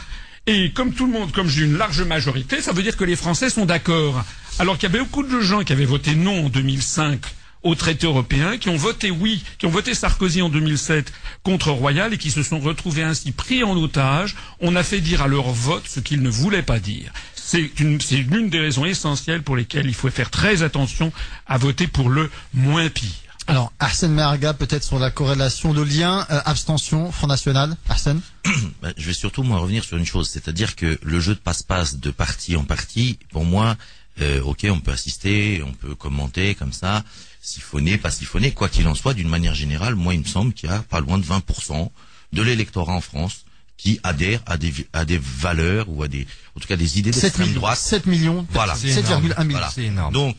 Speaker 13: Et comme tout le monde, comme j'ai une large majorité, ça veut dire que les Français sont d'accord. Alors qu'il y avait beaucoup de gens qui avaient voté non en 2005 au traité européen, qui ont voté oui, qui ont voté Sarkozy en 2007 contre Royal et qui se sont retrouvés ainsi pris en otage. On a fait dire à leur vote ce qu'ils ne voulaient pas dire. C'est l'une des raisons essentielles pour lesquelles il faut faire très attention à voter pour le moins pire.
Speaker 8: Alors, Arsène Merga, peut-être sur la corrélation de lien, euh, abstention, Front National. Arsène <clears throat>
Speaker 10: Ben, je vais surtout moi revenir sur une chose, c'est-à-dire que le jeu de passe-passe de parti en parti, pour moi, euh, ok, on peut assister, on peut commenter comme ça, siphonner, pas siphonner, quoi qu'il en soit, d'une manière générale, moi il me semble qu'il y a pas loin de 20% de l'électorat en France qui adhère à des, à des valeurs ou à des, en tout cas des idées
Speaker 8: 7
Speaker 10: d'extrême droite.
Speaker 8: 7 millions.
Speaker 10: Voilà.
Speaker 8: 7,1 millions.
Speaker 10: Voilà.
Speaker 9: C'est énorme.
Speaker 10: Donc,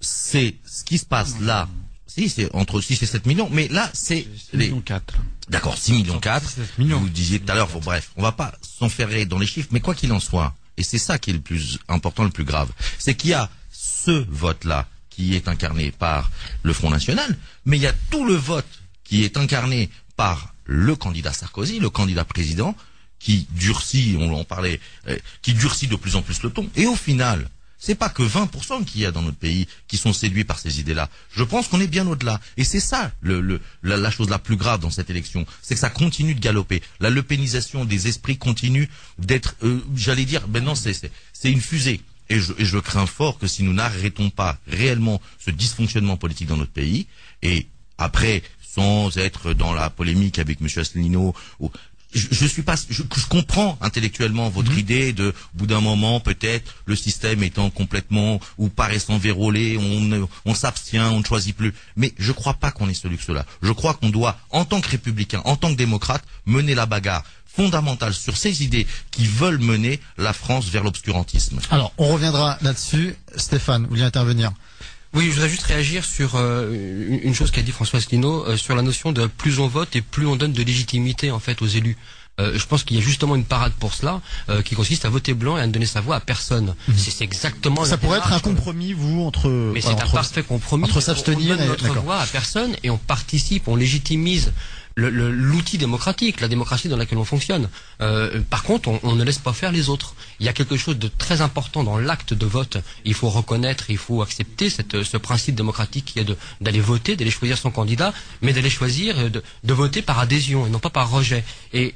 Speaker 10: c'est ce qui se passe là. Si, c'est entre 6 et 7 millions, mais là, c'est les...
Speaker 13: millions 4.
Speaker 10: D'accord, 6 millions 4.
Speaker 9: millions.
Speaker 10: Vous disiez tout à l'heure, bon, bref, on va pas s'enferrer dans les chiffres, mais quoi qu'il en soit, et c'est ça qui est le plus important, le plus grave, c'est qu'il y a ce vote-là qui est incarné par le Front National, mais il y a tout le vote qui est incarné par le candidat Sarkozy, le candidat président, qui durcit, on en parlait, euh, qui durcit de plus en plus le ton. Et au final, c'est pas que 20% qu'il y a dans notre pays qui sont séduits par ces idées-là. Je pense qu'on est bien au-delà. Et c'est ça le, le- la, la chose la plus grave dans cette élection, c'est que ça continue de galoper. La lepénisation des esprits continue d'être, euh, j'allais dire, maintenant c'est une fusée. Et je, et je crains fort que si nous n'arrêtons pas réellement ce dysfonctionnement politique dans notre pays, et après, sans être dans la polémique avec M. Asselineau, ou- je, je suis pas, je, je comprends intellectuellement votre idée de, au bout d'un moment, peut-être le système étant complètement ou paraissant vérolé, on, on s'abstient, on ne choisit plus. Mais je crois pas qu'on ait ce luxe-là. Je crois qu'on doit, en tant que républicain, en tant que démocrate, mener la bagarre fondamentale sur ces idées qui veulent mener la France vers l'obscurantisme.
Speaker 8: Alors, on reviendra là-dessus. Stéphane, vous voulez intervenir?
Speaker 12: Oui, je voudrais juste réagir sur euh, une- chose qu'a dit François Asselineau, euh, sur la notion de plus on vote et plus on donne de légitimité en fait aux élus. Euh, je pense qu'il y a justement une parade pour cela, euh, qui consiste à voter blanc et à ne donner sa voix à personne.
Speaker 8: Mhm.
Speaker 12: C'est c'est exactement.
Speaker 8: Ça pourrait être un
Speaker 12: démarche.
Speaker 8: compromis, vous, entre.
Speaker 12: Mais c'est un
Speaker 8: entre-
Speaker 12: parfait compromis.
Speaker 8: Entre s'abstenir et.
Speaker 12: notre voix à personne et on participe, on légitimise l'outil démocratique, la démocratie dans laquelle on fonctionne. Euh, par contre, on, on ne laisse pas faire les autres. Il y a quelque chose de très important dans l'acte de vote. Il faut reconnaître, il faut accepter cette, ce principe démocratique qui est d'aller voter, d'aller choisir son candidat, mais d'aller choisir euh, de, de voter par adhésion et non pas par rejet. Et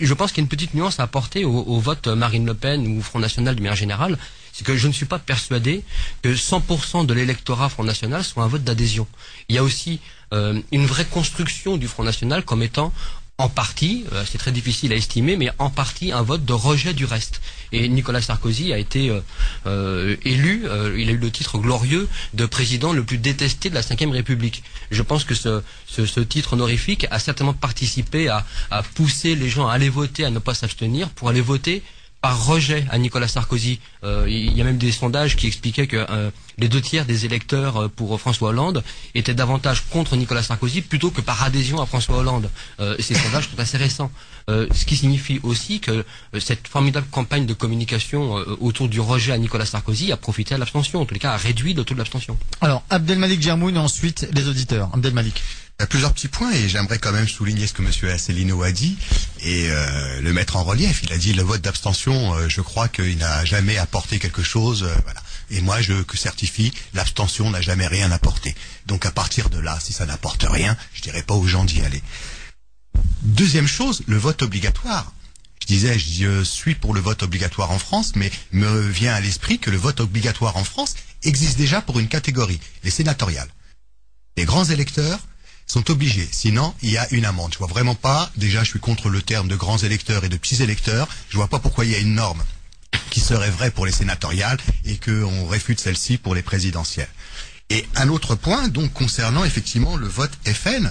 Speaker 12: je pense qu'il y a une petite nuance à apporter au, au vote Marine Le Pen ou Front National de manière générale c'est que je ne suis pas persuadé que 100% de l'électorat Front National soit un vote d'adhésion. Il y a aussi euh, une vraie construction du Front National comme étant en partie, euh, c'est très difficile à estimer, mais en partie un vote de rejet du reste. Et Nicolas Sarkozy a été euh, euh, élu, euh, il a eu le titre glorieux de président le plus détesté de la Ve République. Je pense que ce, ce, ce titre honorifique a certainement participé à, à pousser les gens à aller voter, à ne pas s'abstenir, pour aller voter par rejet à Nicolas Sarkozy. Euh, il y a même des sondages qui expliquaient que euh, les deux tiers des électeurs euh, pour François Hollande étaient davantage contre Nicolas Sarkozy plutôt que par adhésion à François Hollande. Euh, ces <laughs> sondages sont assez récents. Euh, ce qui signifie aussi que euh, cette formidable campagne de communication euh, autour du rejet à Nicolas Sarkozy a profité à l'abstention, en tous les cas a réduit le taux de l'abstention.
Speaker 8: Alors, Abdelmalik Djermoun et ensuite les auditeurs. Abdelmalik.
Speaker 11: Il y a plusieurs petits points et j'aimerais quand même souligner ce que Monsieur Asselineau a dit et euh, le mettre en relief. Il a dit le vote d'abstention, euh, je crois qu'il n'a jamais apporté quelque chose. euh, voilà. Et moi, je certifie, l'abstention n'a jamais rien apporté. Donc à partir de là, si ça n'apporte rien, je dirais pas aux gens d'y aller. Deuxième chose, le vote obligatoire. Je disais, je suis pour le vote obligatoire en France, mais me vient à l'esprit que le vote obligatoire en France existe déjà pour une catégorie, les sénatoriales. Les grands électeurs sont obligés, sinon il y a une amende. Je vois vraiment pas, déjà je suis contre le terme de grands électeurs et de petits électeurs, je vois pas pourquoi il y a une norme qui serait vraie pour les sénatoriales et qu'on réfute celle-ci pour les présidentielles. Et un autre point, donc concernant effectivement le vote FN,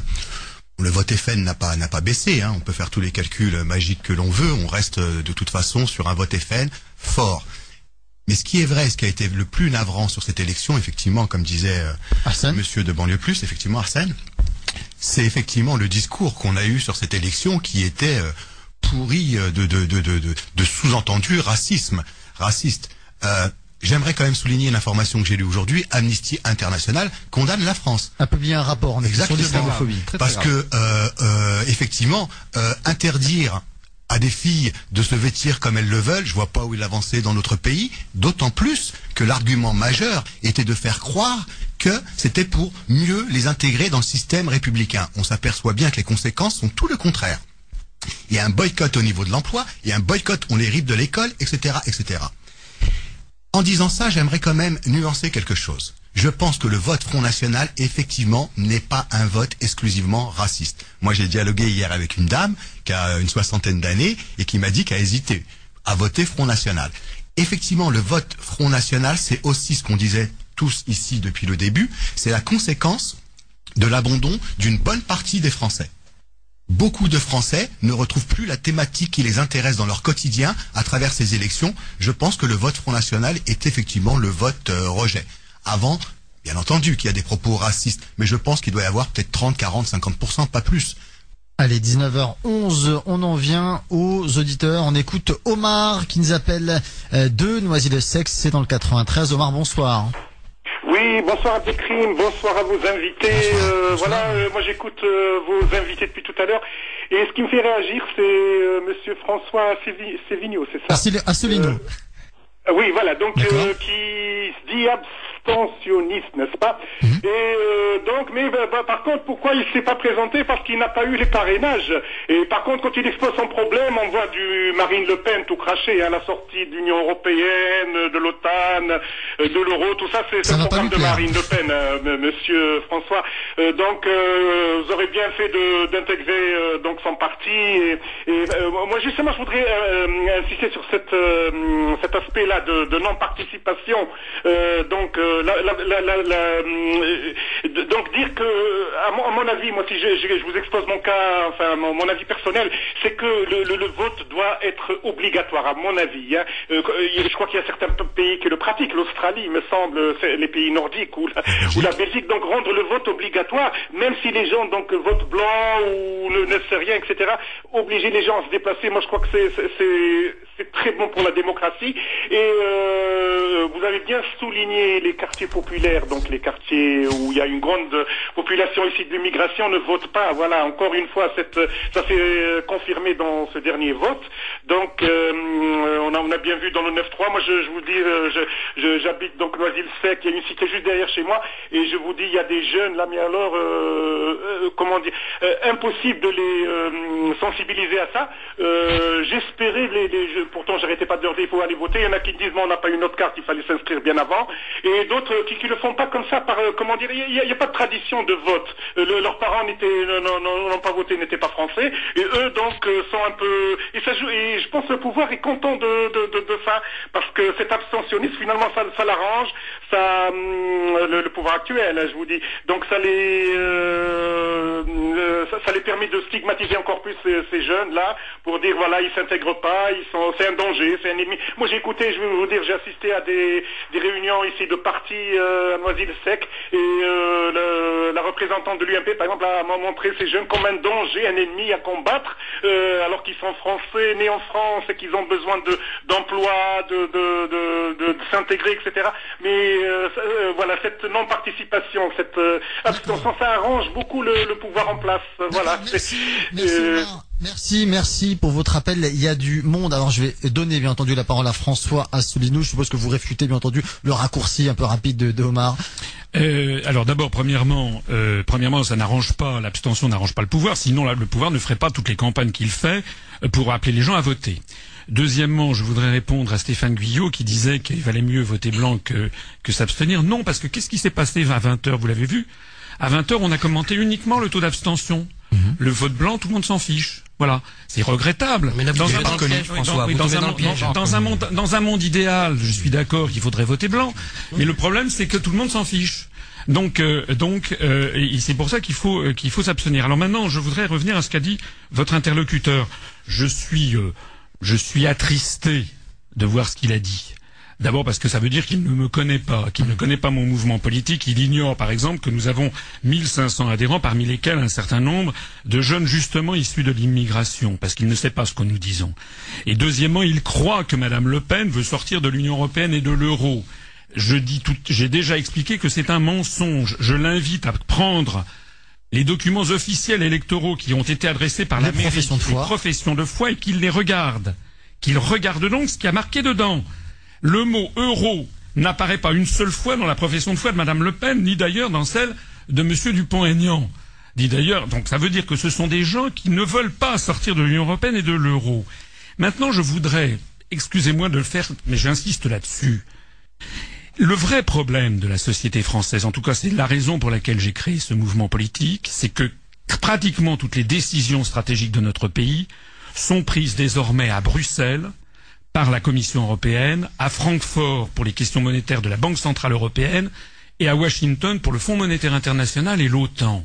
Speaker 11: le vote FN n'a pas n'a pas baissé. Hein. On peut faire tous les calculs magiques que l'on veut. On reste euh, de toute façon sur un vote FN fort. Mais ce qui est vrai, ce qui a été le plus navrant sur cette élection, effectivement, comme disait euh, Monsieur de banlieue plus, effectivement Arsène, c'est effectivement le discours qu'on a eu sur cette élection qui était euh, pourri euh, de de de de, de, de sous-entendu racisme, raciste. Euh, J'aimerais quand même souligner une information que j'ai lue aujourd'hui. Amnesty International condamne la France.
Speaker 8: A publié un rapport en effet, sur
Speaker 11: Exactement.
Speaker 8: l'islamophobie. Très
Speaker 11: Parce que effectivement, interdire à des filles de se vêtir comme elles le veulent, je vois pas où il avançait dans notre pays, d'autant plus que l'argument majeur était de faire croire que c'était pour mieux les intégrer dans le système républicain. On s'aperçoit bien que les conséquences sont tout le contraire. Il y a un boycott au niveau de l'emploi, il y a un boycott, on les rive de l'école, etc., etc. En disant ça, j'aimerais quand même nuancer quelque chose. Je pense que le vote Front National, effectivement, n'est pas un vote exclusivement raciste. Moi, j'ai dialogué hier avec une dame qui a une soixantaine d'années et qui m'a dit qu'elle a hésité à voter Front National. Effectivement, le vote Front National, c'est aussi ce qu'on disait tous ici depuis le début, c'est la conséquence de l'abandon d'une bonne partie des Français. Beaucoup de Français ne retrouvent plus la thématique qui les intéresse dans leur quotidien à travers ces élections. Je pense que le vote Front National est effectivement le vote euh, rejet. Avant, bien entendu qu'il y a des propos racistes, mais je pense qu'il doit y avoir peut-être 30, 40, 50%, pas plus.
Speaker 8: Allez, 19h11, on en vient aux auditeurs. On écoute Omar qui nous appelle euh, de Noisy-le-Sec, c'est dans le 93. Omar, bonsoir.
Speaker 15: Oui, bonsoir à Bécrim, bonsoir à vos invités. Euh, voilà, euh, moi j'écoute euh, vos invités depuis tout à l'heure. Et ce qui me fait réagir, c'est euh, Monsieur François Sévi- Sévigno, c'est ça?
Speaker 8: Assel- Asselineau.
Speaker 15: Euh, Oui, voilà, donc euh, qui se dit abstentionniste, n'est-ce pas
Speaker 8: Mhm.
Speaker 15: Et euh, donc, mais bah, bah, par contre, pourquoi il s'est pas présenté Parce qu'il n'a pas eu les parrainages. Et par contre, quand il expose son problème, on voit du Marine Le Pen tout craché à la sortie de l'Union européenne, de l'OTAN, euh, de l'euro, tout ça, c'est le programme de Marine Le Pen, euh, Monsieur François. Euh, donc, euh, vous aurez bien fait d'intégrer donc son parti. Et, et, moi, justement, je voudrais insister sur cette, cet aspect-là de, de non-participation, donc euh, donc dire que, à mon, avis, moi si je, vous expose mon cas, enfin mon, avis personnel, c'est que le, vote doit être obligatoire, à mon avis. Hein. Euh, je crois qu'il y a certains pays qui le pratiquent, l'Australie, me semble, les pays nordiques ou la, Belgique, donc rendre le vote obligatoire, même si les gens donc votent blanc ou ne, ne sait rien, etc. Obliger les gens à se déplacer, moi je crois que c'est très bon pour la démocratie. Et euh, vous avez bien souligné les quartiers populaires, donc les quartiers où il y a une grande population ici de l'immigration ne votent pas. Voilà, encore une fois, cette, ça s'est confirmé dans ce dernier vote. Donc, euh, on, a, on a bien vu dans le 9-3. Moi, je, je vous dis, euh, j'habite donc Noisy-le-Sec, il y a une cité juste derrière chez moi, et je vous dis, il y a des jeunes là, mais alors, euh, comment dire, impossible de les sensibiliser à ça. J'espérais, les, pourtant, j'arrêtais pas de leur dire, il faut aller voter. Il y en a qui disent, bon, on n'a pas eu notre carte, il fallait s'inscrire bien avant, et d'autres qui, qui le font pas comme ça, par, euh, comment dire, il n'y a, pas de tradition de vote. Euh, le- leurs parents euh, non- non- n'ont pas voté, n'étaient pas français, et eux donc sont un peu, et et je pense que le pouvoir est content de, de, ça, parce que cet abstentionnisme finalement ça, ça l'arrange, ça, hum, le, pouvoir actuel, hein, je vous dis, donc ça les, ça, les permet de stigmatiser encore plus ces, ces jeunes là, pour dire voilà ils s'intègrent pas, ils sont, c'est un danger, c'est un ennemi. Moi j'ai écouté, je vais vous dire, j'ai assisté à des, des réunions ici de partis euh, à Noisy-le-Sec, et euh, le- la représentante de l'UMP par exemple a m'a montré ces jeunes comme un danger, un ennemi à combattre, euh, alors qu'ils sont français, nés en France et qu'ils ont besoin de d'emploi, de, de, de, de- s'intégrer, etc. Mais euh, euh, voilà, cette non-participation, cette euh, abstention, ça arrange beaucoup le, le pouvoir en place. Euh, Voilà.
Speaker 8: Merci, merci,
Speaker 15: euh.
Speaker 8: Merci, merci pour votre appel. Il y a du monde. Alors je vais donner bien entendu la parole à François Asselineau. Je suppose que vous réfutez bien entendu le raccourci un peu rapide de.
Speaker 13: Euh, alors d'abord, premièrement, euh, premièrement, ça n'arrange pas l'abstention, n'arrange pas le pouvoir. Sinon, le pouvoir ne ferait pas toutes les campagnes qu'il fait euh, pour appeler les gens à voter. Deuxièmement, je voudrais répondre à Stéphane Guyot qui disait qu'il valait mieux voter blanc que, que s'abstenir. Non, parce que qu'est-ce qui s'est passé à 20 heures Vous l'avez vu? À 20 heures, on a commenté uniquement le taux d'abstention. Le vote blanc, tout le monde s'en fiche. Voilà, c'est regrettable.
Speaker 12: Mais là, vous
Speaker 13: Dans un-
Speaker 12: piège, François,
Speaker 13: dans
Speaker 12: dans
Speaker 13: monde-
Speaker 12: piège.
Speaker 13: dans- dans un monde, dans un monde idéal, je suis d'accord qu'il faudrait voter blanc, mais le problème c'est que tout le monde s'en fiche. Donc, euh, donc, euh, c'est pour ça qu'il faut euh, qu'il faut s'abstenir. Alors maintenant, je voudrais revenir à ce qu'a dit votre interlocuteur. Je suis, euh, je suis attristé de voir ce qu'il a dit. D'abord parce que ça veut dire qu'il ne me connaît pas, qu'il ne connaît pas mon mouvement politique. Il ignore, par exemple, que nous avons 1500 adhérents, parmi lesquels un certain nombre de jeunes justement issus de l'immigration, parce qu'il ne sait pas ce que nous disons. Et deuxièmement, il croit que Madame Le Pen veut sortir de l'Union européenne et de l'euro. Je dis tout, j'ai déjà expliqué que c'est un mensonge. Je l'invite à prendre les documents officiels électoraux qui ont été adressés par la mairie,
Speaker 8: professions de foi.
Speaker 13: les professions de foi et qu'il les regarde. Qu'il regarde donc ce qui a marqué dedans. Le mot euro n'apparaît pas une seule fois dans la profession de foi de Madame Le Pen, ni d'ailleurs dans celle de Monsieur Dupont-Aignan. Dit d'ailleurs, donc ça veut dire que ce sont des gens qui ne veulent pas sortir de l'Union européenne et de l'euro. Maintenant, je voudrais, excusez-moi de le faire, mais j'insiste là-dessus. Le vrai problème de la société française, en tout cas c'est la raison pour laquelle j'ai créé ce mouvement politique, c'est que pratiquement toutes les décisions stratégiques de notre pays sont prises désormais à Bruxelles par la Commission européenne, à Francfort pour les questions monétaires de la Banque centrale européenne et à Washington pour le Fonds monétaire international et l'OTAN.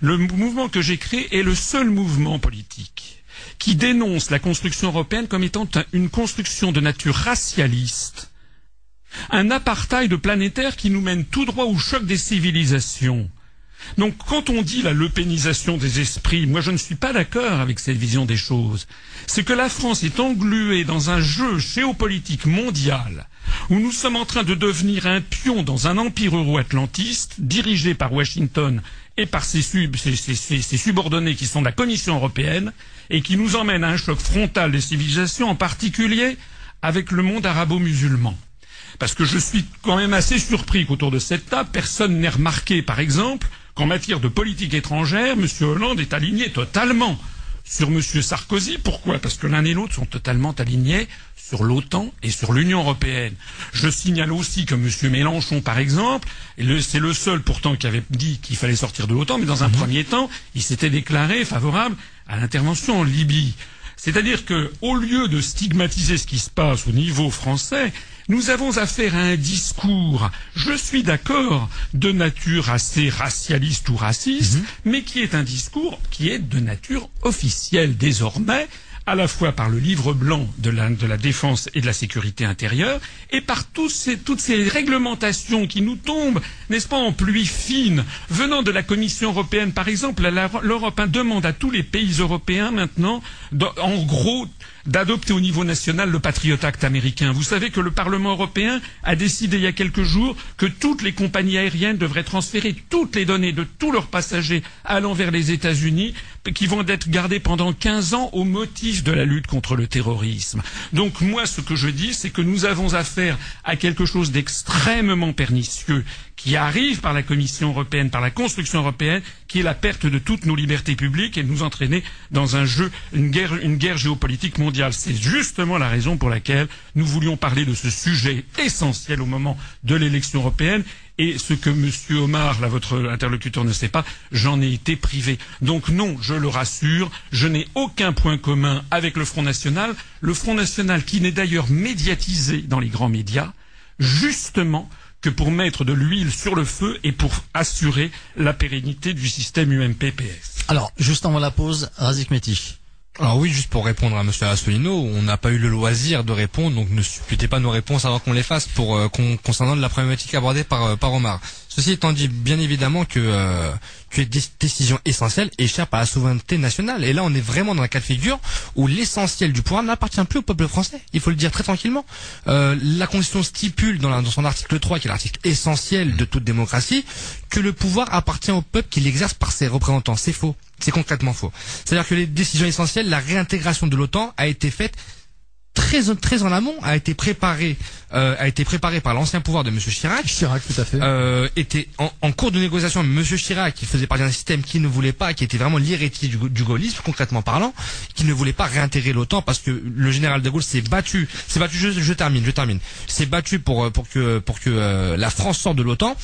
Speaker 13: Le mouvement que j'ai créé est le seul mouvement politique qui dénonce la construction européenne comme étant un- une construction de nature racialiste un apartheid planétaire qui nous mène tout droit au choc des civilisations. Donc quand on dit la lepénisation des esprits, moi je ne suis pas d'accord avec cette vision des choses. C'est que la France est engluée dans un jeu géopolitique mondial où nous sommes en train de devenir un pion dans un empire euro-atlantiste dirigé par Washington et par ses, sub- ses- ses- ses- ses subordonnés qui sont de la Commission européenne et qui nous emmène à un choc frontal des civilisations, en particulier avec le monde arabo-musulman. Parce que je suis quand même assez surpris qu'autour de cette table, personne n'ait remarqué, par exemple, qu'en matière de politique étrangère, M. Hollande est aligné totalement sur M. Sarkozy. Pourquoi? Parce que l'un et l'autre sont totalement alignés sur l'OTAN et sur l'Union européenne. Je signale aussi que M. Mélenchon, par exemple, c'est le seul pourtant qui avait dit qu'il fallait sortir de l'OTAN, mais dans un premier temps, il s'était déclaré favorable à l'intervention en Libye. C'est-à-dire que, au lieu de stigmatiser ce qui se passe au niveau français, nous avons affaire à un discours, je suis d'accord, de nature assez racialiste ou raciste,
Speaker 8: Mhm.
Speaker 13: mais qui est un discours qui est de nature officielle désormais, à la fois par le livre blanc de la, de la défense et de la sécurité intérieure, et par tous ces, toutes ces réglementations qui nous tombent, n'est-ce pas, en pluie fine, venant de la Commission européenne, par exemple, l'Europe demande à tous les pays européens maintenant, en gros, d'adopter au niveau national le Patriot Act américain. Vous savez que le Parlement européen a décidé il y a quelques jours que toutes les compagnies aériennes devraient transférer toutes les données de tous leurs passagers allant vers les États-Unis qui vont être gardées pendant 15 ans au motif de la lutte contre le terrorisme. Donc moi, ce que je dis, c'est que nous avons affaire à quelque chose d'extrêmement pernicieux qui arrive par la Commission européenne, par la construction européenne, qui est la perte de toutes nos libertés publiques et nous entraîner dans un jeu, une guerre, une guerre géopolitique mondiale. C'est justement la raison pour laquelle nous voulions parler de ce sujet essentiel au moment de l'élection européenne. Et ce que Monsieur Omar, votre interlocuteur ne sait pas, j'en ai été privé. Donc non, je le rassure, je n'ai aucun point commun avec le Front National. Le Front National qui n'est d'ailleurs médiatisé dans les grands médias, justement que pour mettre de l'huile sur le feu et pour assurer la pérennité du système UMPPS.
Speaker 8: Alors, juste avant la pause, Razik Métiche.
Speaker 9: Alors oui, juste pour répondre à Monsieur Asselineau, on n'a pas eu le loisir de répondre, donc ne supputez pas nos réponses avant qu'on les fasse pour euh, con- concernant la problématique abordée par, euh, par Omar. Ceci étant dit, bien évidemment que, euh, les dé- décisions essentielles échappent à la souveraineté nationale. Et là, on est vraiment dans un cas de figure où l'essentiel du pouvoir n'appartient plus au peuple français. Il faut le dire très tranquillement. Euh, la Constitution stipule dans, dans son article 3, qui est l'article essentiel de toute démocratie, que le pouvoir appartient au peuple qui l'exerce par ses représentants. C'est faux. C'est concrètement faux. C'est-à-dire que les décisions essentielles, la réintégration de l'OTAN a été faite très très en amont a été préparée euh, a été préparée par l'ancien pouvoir de Monsieur Chirac.
Speaker 8: Chirac, tout à fait.
Speaker 9: Euh, était en, en cours de négociation. Monsieur Chirac, qui faisait partie d'un système qui ne voulait pas, qui était vraiment l'héritier du, du gaullisme, concrètement parlant, qui ne voulait pas réintégrer l'OTAN parce que le général de Gaulle s'est battu, s'est battu. Je, je termine, je termine. S'est battu pour euh, pour que pour que euh, la France sorte de l'OTAN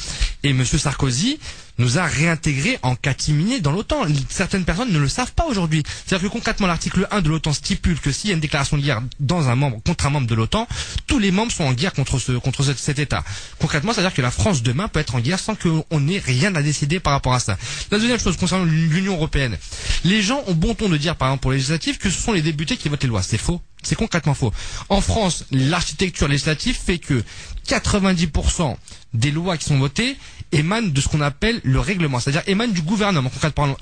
Speaker 9: et Monsieur Sarkozy nous a réintégrés en catimini dans l'OTAN. Certaines personnes ne le savent pas aujourd'hui. C'est-à-dire que concrètement, l'article 1 de l'OTAN stipule que s'il y a une déclaration de guerre dans un membre, contre un membre de l'OTAN, tous les membres sont en guerre contre ce, contre ce- cet État. Concrètement, c'est-à-dire que la France demain peut être en guerre sans qu'on n'ait rien à décider par rapport à ça. La deuxième chose concernant l'Union Européenne. Les gens ont bon ton de dire, par exemple, pour les législatives, que ce sont les députés qui votent les lois. C'est faux. C'est concrètement faux. En France, l'architecture législative fait que 90% des lois qui sont votées émanent de ce qu'on appelle le règlement, c'est-à-dire émanent du gouvernement,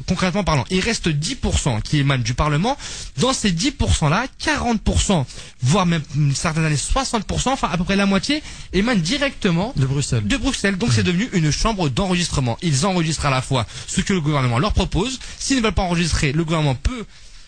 Speaker 9: concrètement parlant. Il reste 10% qui émanent du Parlement. Dans ces 10%-là, 40%, voire même certaines années 60%, enfin à peu près la moitié, émanent directement
Speaker 8: de Bruxelles.
Speaker 9: De Bruxelles. Donc c'est devenu une chambre d'enregistrement. Ils enregistrent à la fois ce que le gouvernement leur propose. S'ils ne veulent pas enregistrer, le gouvernement peut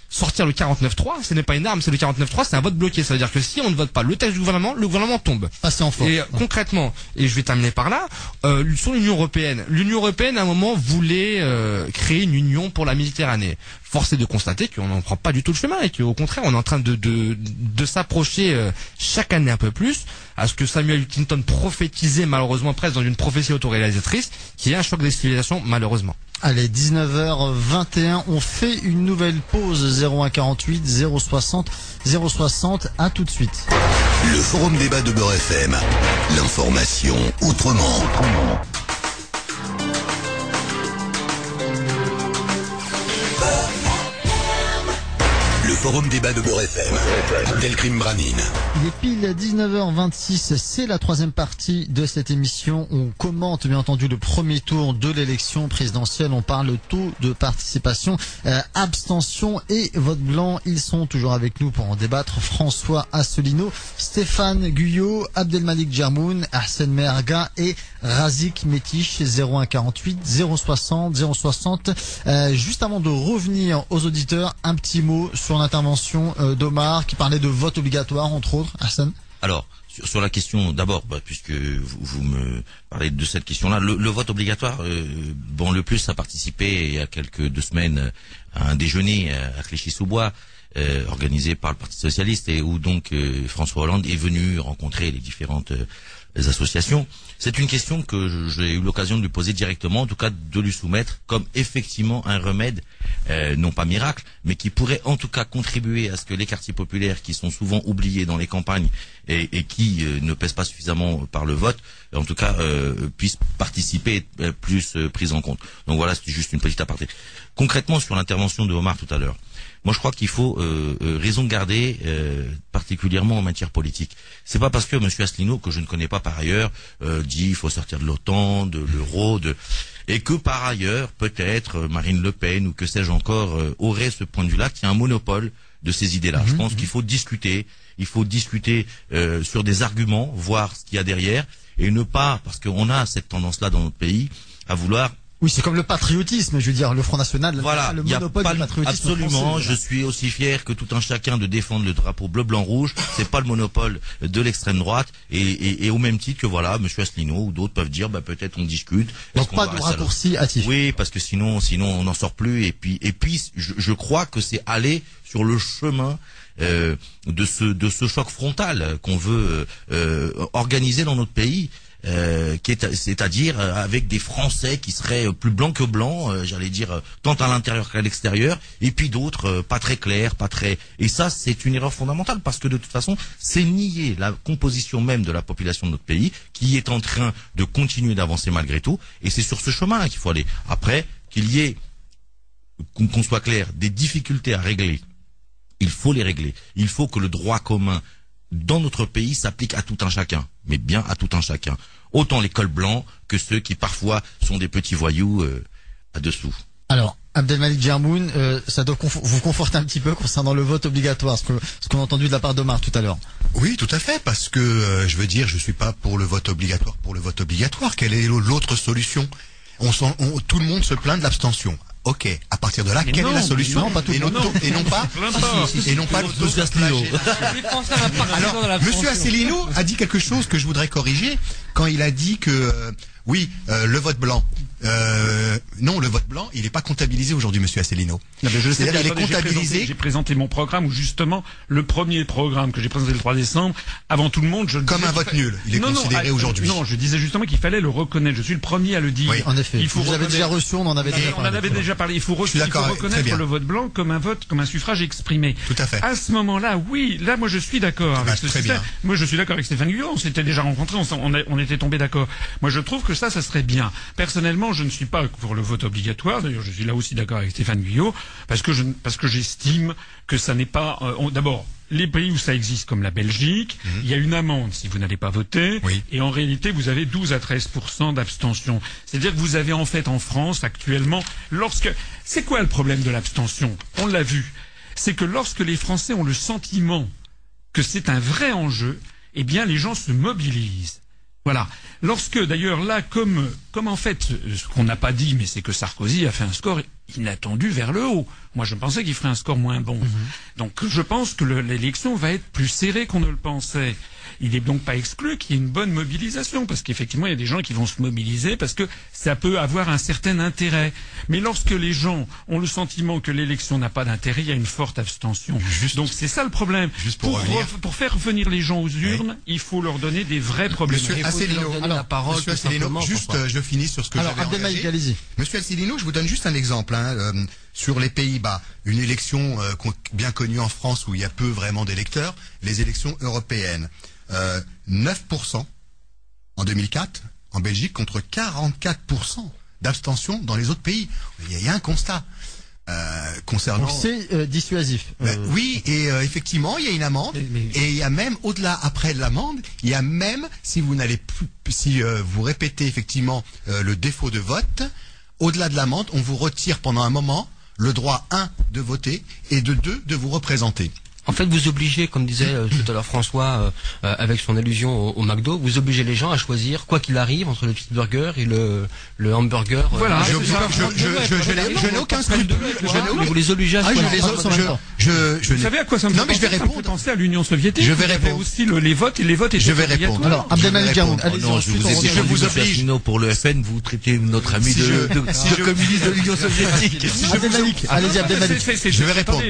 Speaker 9: sortir le 49.3, ce n'est pas une arme, c'est le 49.3, c'est un vote bloqué. Ça veut dire que si on ne vote pas le texte du gouvernement, le gouvernement tombe.
Speaker 8: Passer en force.
Speaker 9: Et euh, concrètement, et je vais terminer par là, euh, sur l'Union européenne, l'Union européenne à un moment voulait euh, créer une union pour la Méditerranée. Force est de constater qu'on n'en prend pas du tout le chemin et qu'au contraire, on est en train de, de, de s'approcher euh, chaque année un peu plus à ce que Samuel Clinton prophétisait malheureusement presque dans une prophétie autoréalisatrice, qui est un choc des civilisations malheureusement.
Speaker 8: Allez, 19h21, on fait une nouvelle pause 0148 060 060. À tout de suite.
Speaker 7: Le forum débat de Beurre FM. L'information autrement. Forum débat de Beurre FM. Abdelkrim Branine.
Speaker 8: Il est pile 19h26, c'est la troisième partie de cette émission. On commente bien entendu le premier tour de l'élection présidentielle. On parle taux de participation, euh, abstention et vote blanc. Ils sont toujours avec nous pour en débattre. François Asselineau, Stéphane Guyot, Abdelmalik Djermoun, Arsène Merga et Razik Métiche 0148 060 060. Euh, juste avant de revenir aux auditeurs, un petit mot sur l'intervention euh, d'Omar qui parlait de vote obligatoire entre autres. Arsène
Speaker 10: Alors, sur, la question, d'abord, bah, puisque vous, vous me parlez de cette question-là, le, le vote obligatoire, euh, bon, le plus a participé il y a quelques deux semaines à un déjeuner à Clichy-sous-Bois. euh, organisé par le Parti socialiste et où donc euh, François Hollande est venu rencontrer les différentes euh, associations. C'est une question que j'ai eu l'occasion de lui poser directement, en tout cas de lui soumettre comme effectivement un remède, euh, non pas miracle, mais qui pourrait en tout cas contribuer à ce que les quartiers populaires, qui sont souvent oubliés dans les campagnes et, qui euh, ne pèsent pas suffisamment par le vote, en tout cas euh, puissent participer et plus pris en compte. Donc voilà, c'est juste une petite aparté. Concrètement sur l'intervention de Omar tout à l'heure. Moi, je crois qu'il faut euh, euh, raison garder, euh, particulièrement en matière politique. C'est pas parce que M. Asselineau, que je ne connais pas par ailleurs, euh, dit il faut sortir de l'OTAN, de l'euro, de et que par ailleurs, peut-être Marine Le Pen ou que sais-je encore euh, aurait ce point de vue-là, qui a un monopole de ces idées-là. Je pense qu'il faut discuter, il faut discuter euh, sur des arguments, voir ce qu'il y a derrière, et ne pas, parce qu'on a cette tendance-là dans notre pays, à vouloir
Speaker 8: Oui, c'est comme le patriotisme, je veux dire, le Front National,
Speaker 10: voilà,
Speaker 8: le monopole
Speaker 10: pas
Speaker 8: du patriotisme
Speaker 10: absolument.
Speaker 8: français.
Speaker 10: Je suis aussi fier que tout un chacun de défendre le drapeau bleu, blanc, rouge. C'est pas le monopole de l'extrême droite. Et, et, et au même titre que voilà, Monsieur Asselineau ou d'autres peuvent dire, bah peut-être on discute.
Speaker 8: Donc pas de raccourci hâtif.
Speaker 10: Oui, parce que sinon, sinon on n'en sort plus. Et puis, et puis, je, je crois que c'est aller sur le chemin. euh, de ce de ce choc frontal qu'on veut euh, organiser dans notre pays euh, c'est-à-dire euh, avec des Français qui seraient euh, plus blancs que blancs, j'allais dire tant à l'intérieur qu'à l'extérieur, et puis d'autres pas très clairs, pas très. Et ça, c'est une erreur fondamentale parce que de toute façon, c'est nier la composition même de la population de notre pays qui est en train de continuer d'avancer malgré tout, et c'est sur ce chemin qu'il faut aller. Après, qu'il y ait qu'on soit clair, des difficultés à régler, il faut les régler. Il faut que le droit commun dans notre pays s'applique à tout un chacun, mais bien à tout un chacun. Autant les cols blancs que ceux qui parfois sont des petits voyous euh, à dessous.
Speaker 8: Alors, Abdelmalik Djermoun, euh, ça doit vous conforter un petit peu concernant le vote obligatoire, ce qu'on a entendu de la part d'Omar tout à l'heure.
Speaker 11: Oui, tout à fait, parce que euh, je veux dire, je suis pas pour le vote obligatoire pour le vote obligatoire. Quelle est l'autre solution? On, s'en- on- Tout le monde se plaint de l'abstention. Ok, à partir de là,
Speaker 13: Mais
Speaker 11: quelle
Speaker 13: non,
Speaker 11: est la solution
Speaker 13: non, pas tout
Speaker 11: et, non, et non pas et non pas. <laughs> Alors, Monsieur Asselineau a dit quelque chose que je voudrais corriger quand il a dit que euh, oui, euh, le vote blanc. Euh, non, le vote blanc, il n'est pas comptabilisé aujourd'hui, Monsieur Asselineau.
Speaker 13: Non, mais je le sais,
Speaker 11: C'est-à-dire, il est
Speaker 13: attendez, j'ai présenté-
Speaker 11: comptabilisé.
Speaker 13: J'ai présenté mon programme où justement le premier programme que j'ai présenté le 3 décembre, avant tout le monde, je
Speaker 11: Comme un vote
Speaker 13: fa-
Speaker 11: nul, il est
Speaker 13: Non,
Speaker 11: considéré
Speaker 13: ah,
Speaker 11: aujourd'hui.
Speaker 13: Non, je disais justement qu'il fallait le reconnaître. Je suis le premier à le dire.
Speaker 8: Oui, en effet.
Speaker 13: Il faut
Speaker 8: Vous avez déjà reçu, on en avait déjà
Speaker 13: on en
Speaker 8: parlé.
Speaker 13: avait déjà parlé. Il faut, re-
Speaker 11: Je suis
Speaker 13: il faut
Speaker 11: d'accord, très
Speaker 13: reconnaître le vote blanc comme un vote, comme un suffrage exprimé.
Speaker 11: Tout à fait.
Speaker 13: À ce moment-là, oui, là, moi, je suis d'accord avec ce
Speaker 11: très
Speaker 13: système.
Speaker 11: bien.
Speaker 13: Moi, je suis d'accord avec Stéphane Guyot. On s'était déjà rencontrés, on, on, a- on était tombé d'accord. Moi, je trouve que ça, ça serait bien. Personnellement, je ne suis pas pour le vote obligatoire. D'ailleurs, je suis là aussi d'accord avec Stéphane Guyot, parce que je, parce que j'estime que ça n'est pas. euh, D'abord. Les pays où ça existe, comme la Belgique,
Speaker 11: Mhm.
Speaker 13: il y a une amende si vous n'allez pas voter, et en réalité vous avez 12 à 13 d'abstention. C'est-à-dire que vous avez en fait en France actuellement, lorsque c'est quoi le problème de l'abstention? On l'a vu, c'est que lorsque les Français ont le sentiment que c'est un vrai enjeu, eh bien les gens se mobilisent. Voilà. Lorsque d'ailleurs là, comme comme en fait ce qu'on n'a pas dit, mais c'est que Sarkozy a fait un score inattendu vers le haut. Moi, je pensais qu'il ferait un score moins bon. Donc, je pense que le- l'élection va être plus serrée qu'on ne le pensait. Il n'est donc pas exclu qu'il y ait une bonne mobilisation, parce qu'effectivement, il y a des gens qui vont se mobiliser, parce que ça peut avoir un certain intérêt. Mais lorsque les gens ont le sentiment que l'élection n'a pas d'intérêt, il y a une forte abstention. Donc, c'est ça le problème.
Speaker 11: pour
Speaker 13: pour,
Speaker 11: revenir.
Speaker 13: re- pour faire revenir les gens aux urnes, il faut leur donner des vrais problèmes.
Speaker 11: Monsieur Asselineau, Monsieur Asselineau, juste, euh, je finis sur ce que
Speaker 8: Alors,
Speaker 11: j'avais. Monsieur Asselineau, je vous donne juste un exemple. hein, euh, sur les Pays-Bas, une élection euh, bien connue en France où il y a peu vraiment d'électeurs, les élections européennes. Euh, 9% en 2004 en Belgique contre 44% d'abstention dans les autres pays. Il y a, il y a un constat. Euh, concernant
Speaker 8: c'est euh, dissuasif. Euh,
Speaker 11: oui, et euh, effectivement, il y a une amende, et il y a même au-delà, après l'amende, il y a même si vous n'allez plus, si euh, vous répétez effectivement euh, le défaut de vote, au-delà de l'amende, on vous retire pendant un moment le droit un de voter et de deux de vous représenter.
Speaker 12: En fait, vous obligez, comme disait euh, tout à l'heure François, euh, euh, avec son allusion au, au McDo, vous obligez les gens à choisir, quoi qu'il arrive, entre le cheeseburger et le, le hamburger. euh,
Speaker 13: Voilà, je- je-
Speaker 12: avec-
Speaker 11: je- je- je n'ai- je n'ai aucun scrupule. Je n'ai
Speaker 12: Mais vous les obligez à
Speaker 11: Ah, je
Speaker 12: choisir.
Speaker 11: les
Speaker 12: pas
Speaker 11: autres,
Speaker 12: en même
Speaker 11: je-
Speaker 12: temps.
Speaker 11: je- je
Speaker 13: Vous savez à quoi ça me
Speaker 11: Non,
Speaker 13: fait
Speaker 11: mais je vais
Speaker 13: penser Ça me fait
Speaker 11: répondre.
Speaker 13: penser à l'Union soviétique.
Speaker 11: Je vais répondre.
Speaker 13: aussi le- les votes et les votes
Speaker 11: Je vais répondre.
Speaker 8: Alors, Abdelmalik
Speaker 11: Je vais
Speaker 8: Djermoun,
Speaker 11: répondre.
Speaker 8: allez-y,
Speaker 10: non, je vous
Speaker 11: oblige.
Speaker 10: Pour le FN, vous traitez notre ami de, communiste de l'Union <laughs> soviétique.
Speaker 8: Abdelmalik, allez-y Abdelmalik.
Speaker 11: Je vais répondre.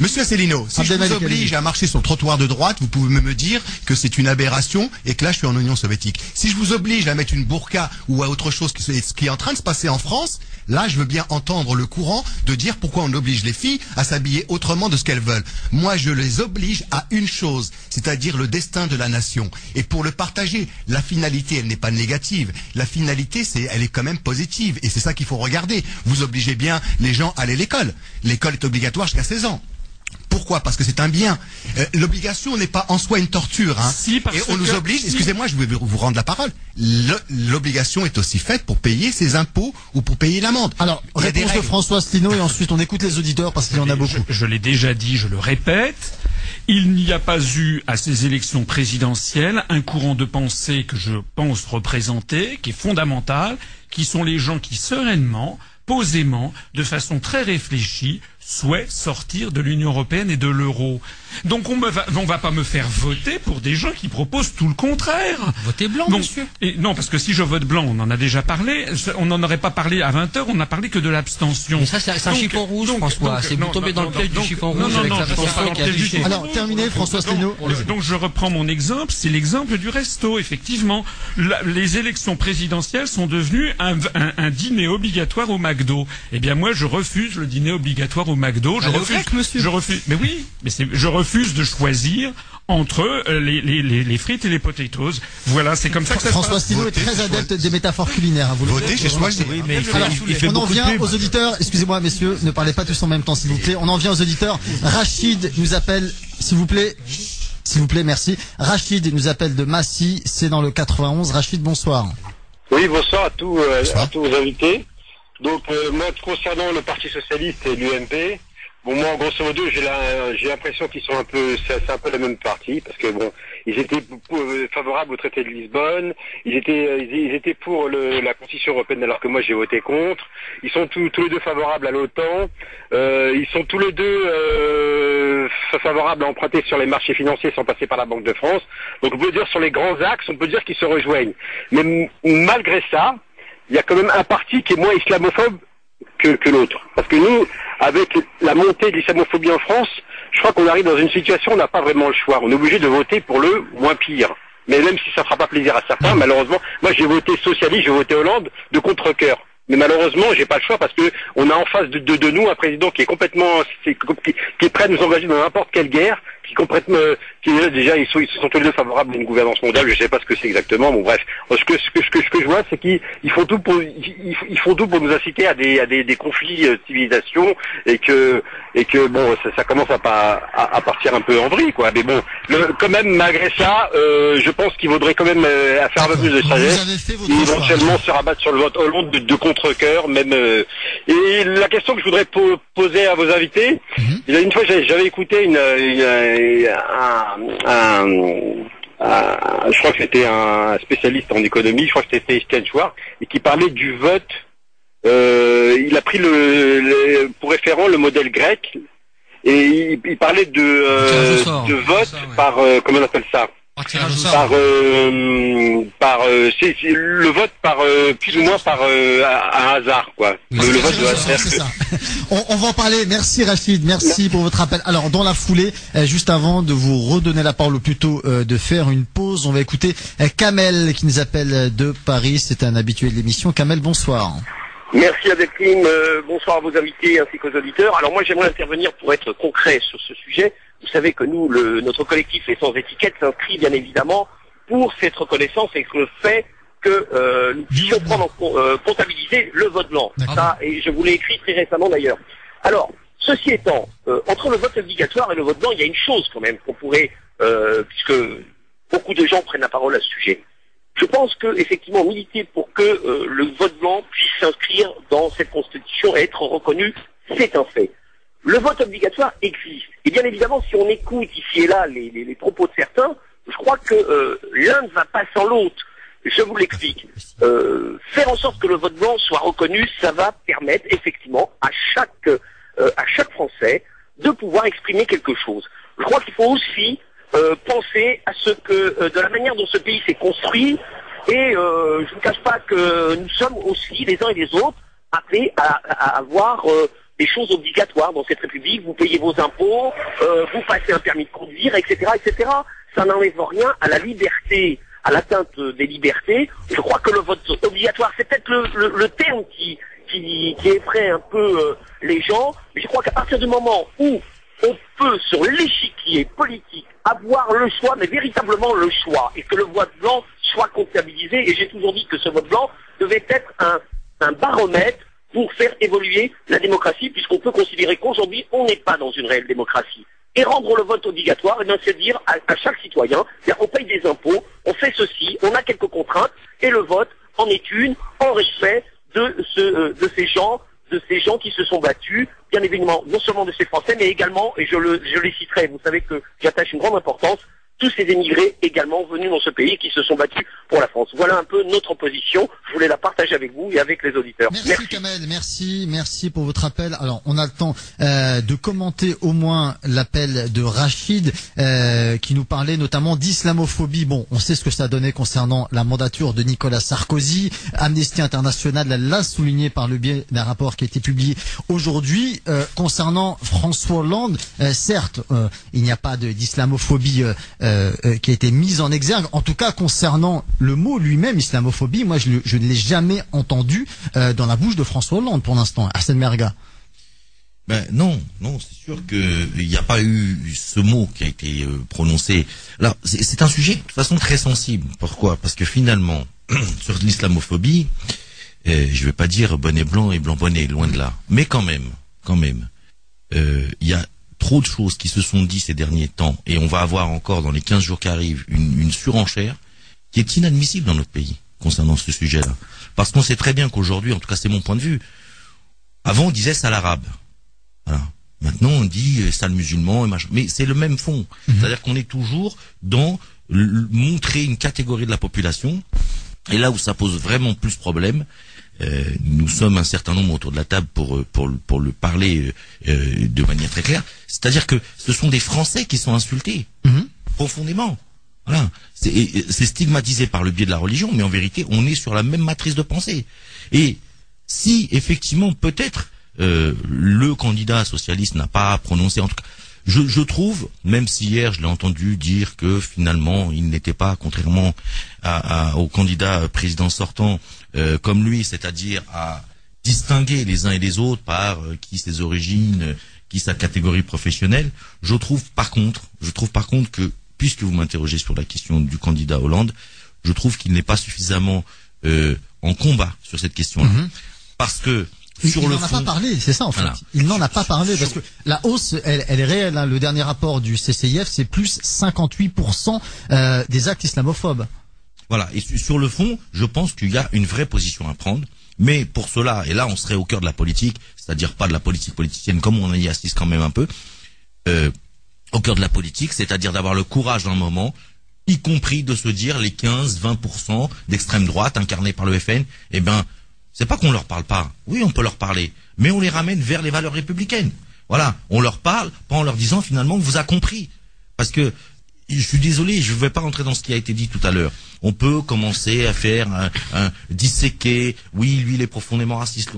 Speaker 11: Monsieur Asselineau, si je oblige à marcher sur le trottoir de droite, vous pouvez me dire que c'est une aberration et que là je suis en Union soviétique. Si je vous oblige à mettre une burqa ou à autre chose qui, ce qui est en train de se passer en France, là je veux bien entendre le courant de dire pourquoi on oblige les filles à s'habiller autrement de ce qu'elles veulent. Moi je les oblige à une chose, c'est-à-dire le destin de la nation. Et pour le partager, la finalité elle n'est pas négative. La finalité c'est elle est quand même positive et c'est ça qu'il faut regarder. Vous obligez bien les gens à aller à l'école. L'école est obligatoire jusqu'à 16 ans. Pourquoi? Parce que c'est un bien. Euh, L'obligation n'est pas en soi une torture. Hein.
Speaker 13: Si, parce
Speaker 11: et on nous oblige,
Speaker 13: si.
Speaker 11: excusez-moi, je vais vous rendre la parole. Le- L'obligation est aussi faite pour payer ses impôts ou pour payer l'amende.
Speaker 8: Alors, réponse de. François Stino et ensuite on écoute les auditeurs parce qu'il y en a beaucoup.
Speaker 13: Je, je l'ai déjà dit, je le répète. Il n'y a pas eu à ces élections présidentielles un courant de pensée que je pense représenter, qui est fondamental, qui sont les gens qui sereinement, posément, de façon très réfléchie, souhaitent sortir de l'Union européenne et de l'euro. Donc on ne va, on va pas me faire voter pour des gens qui proposent tout le contraire.
Speaker 12: Votez blanc,
Speaker 13: Donc-
Speaker 12: monsieur.
Speaker 13: et non, parce que si je vote blanc, on en a déjà parlé, on n'en aurait pas parlé à 20h, on n'a parlé que de l'abstention.
Speaker 12: Ça, c'est un
Speaker 13: Donc-
Speaker 12: chiffon rouge,
Speaker 13: donc-
Speaker 12: François. C'est vous
Speaker 13: non,
Speaker 12: tombez
Speaker 13: non,
Speaker 12: dans le
Speaker 13: non,
Speaker 12: piège du chiffon
Speaker 13: non,
Speaker 12: rouge
Speaker 13: non,
Speaker 12: avec
Speaker 13: non,
Speaker 12: l'abstention qui a
Speaker 13: du-
Speaker 8: Alors, terminé, François Steno.
Speaker 13: donc, donc je reprends mon exemple, c'est l'exemple du resto. Effectivement, La- les élections présidentielles sont devenues un, un- un dîner obligatoire au McDo. Eh bien moi, je refuse le dîner obligatoire au McDo. Je
Speaker 12: Allez au
Speaker 13: refuse,
Speaker 12: grec, monsieur.
Speaker 13: je refuse. Mais oui, mais c'est, je refuse de choisir entre euh, les, les, les, les frites et les potatoes. Voilà, c'est comme ça que ça se
Speaker 8: François
Speaker 13: passe.
Speaker 8: Stino est très adepte des métaphores culinaires. hein, vous le
Speaker 11: Votez,
Speaker 8: savez.
Speaker 11: j'ai choisi.
Speaker 10: Oui, mais il fait,
Speaker 8: Alors,
Speaker 10: il fait
Speaker 8: on en vient aux auditeurs. Excusez-moi, messieurs, ne parlez pas tous en même temps, s'il vous plaît. On en vient aux auditeurs. Rachid nous appelle, s'il vous plaît. S'il vous plaît, merci. Rachid nous appelle de Massy, c'est dans le 91. Rachid, bonsoir.
Speaker 16: Oui, bonsoir à tous, euh,
Speaker 11: Bonsoir.
Speaker 16: à tous vos invités. Donc, euh, moi, concernant le Parti Socialiste et l'UMP, bon, moi, grosso modo, j'ai l'impression qu'ils sont un peu, c'est un peu la même partie, parce que bon, ils étaient euh, favorables au traité de Lisbonne, ils étaient, euh, ils, étaient pour le- la Constitution européenne, alors que moi, j'ai voté contre. Ils sont tous, tous les deux favorables à l'OTAN. Euh, ils sont tous les deux euh, favorables à emprunter sur les marchés financiers sans passer par la Banque de France. Donc, on peut dire sur les grands axes, on peut dire qu'ils se rejoignent. Mais malgré ça, il y a quand même un parti qui est moins islamophobe que, que l'autre. Parce que nous, avec la montée de l'islamophobie en France, je crois qu'on arrive dans une situation où on n'a pas vraiment le choix. On est obligé de voter pour le moins pire. Mais même si ça fera pas plaisir à certains, malheureusement, moi j'ai voté socialiste, j'ai voté Hollande de contre-cœur. Mais malheureusement, j'ai pas le choix parce que on a en face de, de, de nous un président qui est complètement, qui est prêt à nous engager dans n'importe quelle guerre, qui complètement, qui est- déjà ils sont, ils sont tous les deux favorables à une gouvernance mondiale. Je sais pas ce que c'est exactement. Bon bref, ce que ce que ce que, ce que je vois, c'est qu'ils ils font tout pour, ils, ils font tout pour nous inciter à des à des, des conflits euh, de civilisation et que et que bon, ça, ça commence à, pas, à, à partir un peu en vrille quoi. Mais bon, le- quand même malgré ça, euh, je pense qu'il vaudrait quand même euh, faire un peu plus de sagesse et éventuellement se rabattre sur le vote Hollande de, de contre-cœur, même. euh, Et la question que je voudrais po- poser à vos invités, il y a une fois j'avais j'avais écouté une, une- un, un- un- je crois que c'était un spécialiste en économie, je crois que c'était Chouard, et qui parlait du vote. euh, il a pris le, le- pour référent le modèle grec et il, il parlait de, euh, de vote
Speaker 12: Ça, ouais.
Speaker 16: par euh, comment on appelle ça?
Speaker 12: Par tirage au sort.
Speaker 16: par euh, par euh, c'est c'est le vote par euh, plus ou moins par euh, à, à hasard quoi le, le vote de hasard
Speaker 8: C'est ça. On, on va en parler. Merci Rachid, merci pour votre appel. Alors dans la foulée, euh, juste avant de vous redonner la parole, ou plutôt euh, de faire une pause, on va écouter euh, Kamel qui nous appelle euh, de Paris. C'est un habitué de l'émission. Kamel, bonsoir.
Speaker 17: Merci Adeline, euh, bonsoir à vos invités ainsi qu'aux auditeurs. Alors moi j'aimerais intervenir pour être concret sur ce sujet. Vous savez que nous, le, notre collectif Les Sans Étiquettes s'inscrit bien évidemment pour cette reconnaissance et le fait que euh, nous puissions prendre en euh, comptabiliser le vote blanc. Ça, et je vous l'ai écrit très récemment d'ailleurs. Alors, ceci étant, euh, entre le vote obligatoire et le vote blanc, il y a une chose quand même qu'on pourrait, euh, puisque beaucoup de gens prennent la parole à ce sujet. Je pense que effectivement militer pour que euh, le vote blanc puisse s'inscrire dans cette constitution et être reconnu, c'est un fait. Le vote obligatoire existe. Et bien évidemment, si on écoute ici et là les, les- les propos de certains, je crois que euh, l'un ne va pas sans l'autre. Je vous l'explique. Euh, faire en sorte que le vote blanc soit reconnu, ça va permettre effectivement à chaque euh, à chaque Français de pouvoir exprimer quelque chose. Je crois qu'il faut aussi euh, penser à ce que euh, de la manière dont ce pays s'est construit et euh, je ne cache pas que nous sommes aussi les uns et les autres appelés à, à avoir des choses obligatoires dans cette République. Vous payez vos impôts, euh, vous passez un permis de conduire, etc., etc. Ça n'enlève rien à la liberté, à l'atteinte des libertés. Je crois que le vote obligatoire, c'est peut-être le, le, le terme qui, qui, qui effraie un peu euh, les gens. Mais je crois qu'à partir du moment où on peut, sur l'échiquier politique, avoir le choix, mais véritablement le choix, et que le vote blanc soit comptabilisé, et j'ai toujours dit que ce vote blanc devait être un, un baromètre pour faire évoluer la démocratie, puisqu'on peut considérer qu'aujourd'hui, on n'est pas dans une réelle démocratie. Et rendre le vote obligatoire, eh bien, c'est dire à, chaque citoyen, eh on paye des impôts, on fait ceci, on a quelques contraintes, et le vote en est une, en respect de, ce, euh, de ces gens, de ces gens qui se sont battus, bien évidemment, non seulement de ces Français, mais également, et je, je les citerai, vous savez que j'attache une grande importance, tous ces émigrés également venus dans ce pays qui se sont battus pour la France. Voilà un peu notre position. Je voulais la partager avec vous et avec les auditeurs.
Speaker 8: Merci, merci. Kamel, merci, merci pour votre appel. Alors, on a le temps euh, de commenter au moins l'appel de Rachid euh, qui nous parlait notamment d'islamophobie. Bon, on sait ce que ça a donné concernant la mandature de Nicolas Sarkozy. Amnesty International l'a souligné par le biais d'un rapport qui a été publié aujourd'hui. Euh, concernant François Hollande, certes, il n'y a pas d'islamophobie euh, euh, qui a été mise en exergue. En tout cas, concernant le mot lui-même, islamophobie, moi je, ne l'ai jamais entendu euh, dans la bouche de François Hollande pour l'instant. Arsène Merga.
Speaker 10: Ben non, non, c'est sûr qu'il n'y a pas eu ce mot qui a été euh, prononcé. Alors, c'est un sujet de toute façon très sensible. Pourquoi? Parce que finalement, <clears throat> sur l'islamophobie, euh, je vais pas dire bonnet blanc et blanc bonnet, loin de là. Mais quand même, quand même, euh, il y a trop de choses qui se sont dit ces derniers temps, et on va avoir encore dans les 15 jours qui arrivent une, une surenchère qui est inadmissible dans notre pays concernant ce sujet-là. Parce qu'on sait très bien qu'aujourd'hui, en tout cas c'est mon point de vue, avant on disait sale arabe. Voilà. Maintenant on dit euh, sale musulman et machin. Mais c'est le même fond.
Speaker 8: Mhm.
Speaker 10: C'est-à-dire qu'on est toujours dans montrer une catégorie de la population. Et là où ça pose vraiment plus problème, euh, nous sommes un certain nombre autour de la table pour euh, pour pour le parler euh, euh, de manière très claire. C'est-à-dire que ce sont des Français qui sont insultés profondément. Voilà, c'est stigmatisé par le biais de la religion, mais en vérité, on est sur la même matrice de pensée. Et si effectivement, peut-être euh, le candidat socialiste n'a pas prononcé, en tout cas, je, je trouve, même si hier je l'ai entendu dire que finalement il n'était pas, contrairement à, à- au candidat président sortant, euh, comme lui, c'est-à-dire à distinguer les uns et les autres par euh, qui ses origines, euh, qui sa catégorie professionnelle. Je trouve par contre, je trouve par contre que puisque vous m'interrogez sur la question du candidat Hollande, je trouve qu'il n'est pas suffisamment euh, en combat sur cette question-là, parce que sur
Speaker 8: il n'en a pas parlé, c'est ça en fait.
Speaker 10: Voilà.
Speaker 8: Il n'en a pas parlé parce que la hausse, elle, elle est réelle. hein. Le dernier rapport du CCIF, c'est plus 58% euh, des actes islamophobes.
Speaker 10: Voilà. Et su- sur le fond, je pense qu'il y a une vraie position à prendre. Mais pour cela, et là on serait au cœur de la politique, c'est-à-dire pas de la politique politicienne comme on y assiste quand même un peu, euh, au cœur de la politique, c'est-à-dire d'avoir le courage d'un moment, y compris de se dire les 15-20% d'extrême droite incarnés par le FN, eh ben, c'est pas qu'on leur parle pas. Oui, on peut leur parler, mais on les ramène vers les valeurs républicaines. Voilà, on leur parle, pas en leur disant finalement vous a compris. Parce que je suis désolé, je ne vais pas rentrer dans ce qui a été dit tout à l'heure. On peut commencer à faire un, un disséquer. Oui, lui, il est profondément raciste.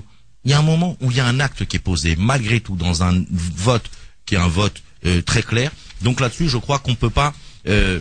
Speaker 10: Il y a un moment où il y a un acte qui est posé, malgré tout, dans un vote qui est un vote euh, très clair. Donc là-dessus, je crois qu'on peut euh,